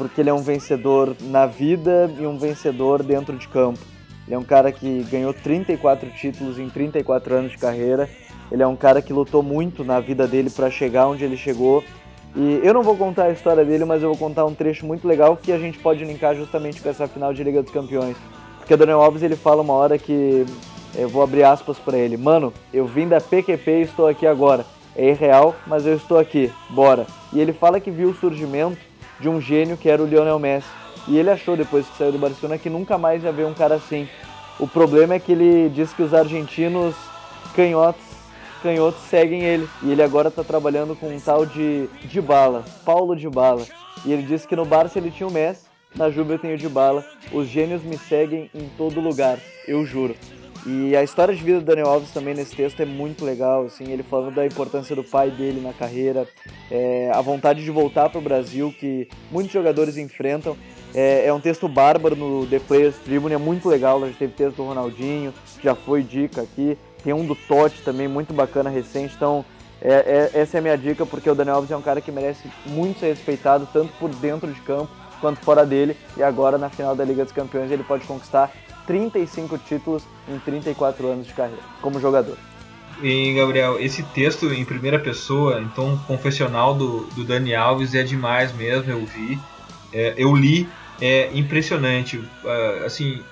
S5: porque ele é um vencedor na vida e um vencedor dentro de campo. Ele é um cara que ganhou 34 títulos em 34 anos de carreira. Ele é um cara que lutou muito na vida dele para chegar onde ele chegou. E eu não vou contar a história dele, mas eu vou contar um trecho muito legal que a gente pode linkar justamente com essa final de Liga dos Campeões. Porque o Daniel Alves ele fala uma hora que eu vou abrir aspas para ele. Mano, eu vim da PQP e estou aqui agora. É irreal, mas eu estou aqui. Bora. E ele fala que viu o surgimento de um gênio que era o Lionel Messi. E ele achou, depois que saiu do Barcelona, que nunca mais ia ver um cara assim. O problema é que ele diz que os argentinos canhotos, canhotos seguem ele. E ele agora está trabalhando com um tal de Dybala, Paulo Dybala. E ele disse que no Barça ele tinha o Messi, na Juve eu tenho Dybala. Os gênios me seguem em todo lugar, eu juro. E a história de vida do Daniel Alves também nesse texto é muito legal, assim, ele falando da importância do pai dele na carreira, é, a vontade de voltar para o Brasil que muitos jogadores enfrentam. É, é, um texto bárbaro no The Players Tribune, é muito legal, gente teve texto do Ronaldinho, já foi dica aqui, tem um do Totti também, muito bacana, recente, então é, é, essa é a minha dica, porque o Daniel Alves é um cara que merece muito ser respeitado, tanto por dentro de campo quanto fora dele, e agora na final da Liga dos Campeões ele pode conquistar 35 títulos em 34 anos de carreira como jogador.
S3: E Gabriel, esse texto em primeira pessoa, então confessional do, do Dani Alves é demais mesmo, eu vi, é, eu li, é impressionante. Uh, assim,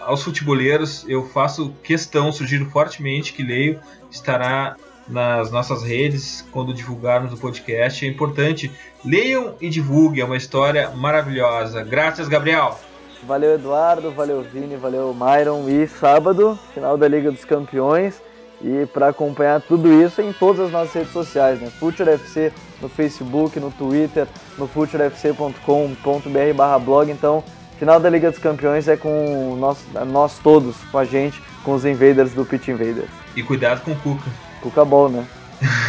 S3: aos futeboleiros eu faço questão, sugiro fortemente que leio, estará nas nossas redes quando divulgarmos o podcast. É importante, leiam e divulguem, é uma história maravilhosa. Graças, Gabriel!
S5: Valeu, Eduardo, valeu, Vini, valeu, Myron. E sábado, final da Liga dos Campeões. E para acompanhar tudo isso em todas as nossas redes sociais, né? Future FC no Facebook, no Twitter, no futurefc.com.br barra blog. Então, final da Liga dos Campeões é com nós, nós todos, com a gente, com os invaders do Pitch Invaders.
S3: E cuidado com o Cuca.
S5: Cuca bom, né?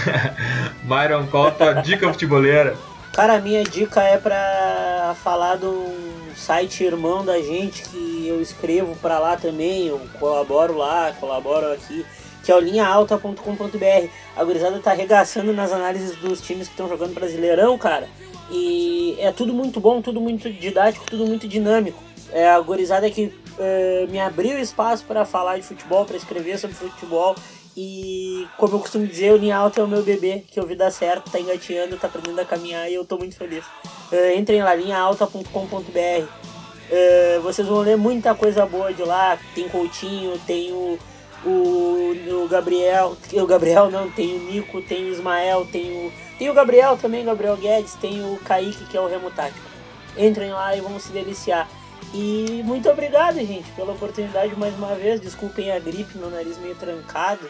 S3: Myron, qual a tua dica futeboleira?
S6: Cara, a minha dica é para falar de um site irmão da gente que eu escrevo para lá também, eu colaboro lá, colaboro aqui, que é o linhaalta.com.br. A gurizada tá arregaçando nas análises dos times que estão jogando Brasileirão, cara. E é tudo muito bom, tudo muito didático, tudo muito dinâmico. É a gurizada que é, me abriu espaço para falar de futebol, para escrever sobre futebol e como eu costumo dizer, o Alta é o meu bebê, que eu vi dar certo, tá engateando, tá aprendendo a caminhar e eu tô muito feliz. Uh, entrem lá, linhaalta.com.br. Uh, eh, vocês vão ler muita coisa boa de lá. Tem Coutinho, tem o, o, o Gabriel. O Gabriel não, tem o Nico, tem o Ismael, tem o, E o Gabriel também, Gabriel Guedes, tem o Kaique, que é o Remo Tático. Entrem lá e vão se deliciar. E muito obrigado, gente, pela oportunidade mais uma vez. Desculpem a gripe, meu nariz meio trancado.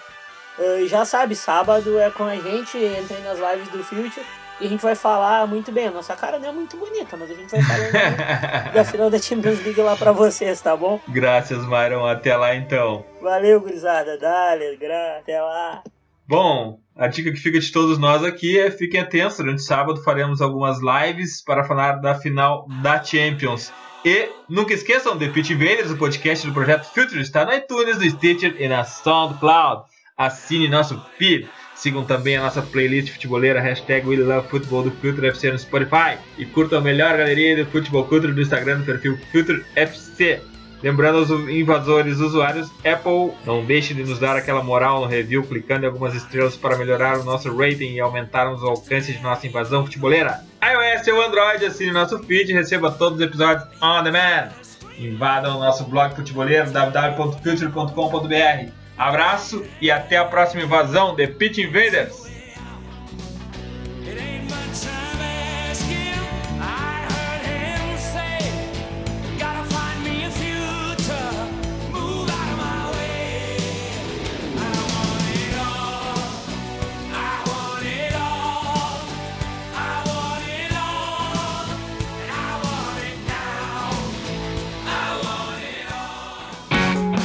S6: Uh, já sabe, sábado é com a gente, entrem nas lives do Future e a gente vai falar muito bem. A nossa cara não é muito bonita, mas a gente vai falar da final da Champions League lá pra vocês, tá bom?
S3: Graças, Myron. Até lá então.
S6: Valeu, gurizada. Dale, gra... até lá.
S3: Bom, a dica que fica de todos nós aqui é fiquem atentos. Durante sábado faremos algumas lives para falar da final da Champions. E nunca esqueçam, The Pitch Invaders, o podcast do Projeto Future, está no iTunes, no Stitcher e na SoundCloud. Assine nosso feed. Sigam também a nossa playlist futeboleira, hashtag We Love Football do Future FC no Spotify. E curtam a melhor galeria de futebol culture do Instagram no perfil Future FC. Lembrando aos invasores usuários Apple, não deixe de nos dar aquela moral no review, clicando em algumas estrelas para melhorar o nosso rating e aumentarmos o alcance de nossa invasão futeboleira. iOS ou Android, assine nosso feed e receba todos os episódios on demand. Invadam o nosso blog futeboleiro www.future.com.br. Abraço e até a próxima invasão de Pitch Invaders!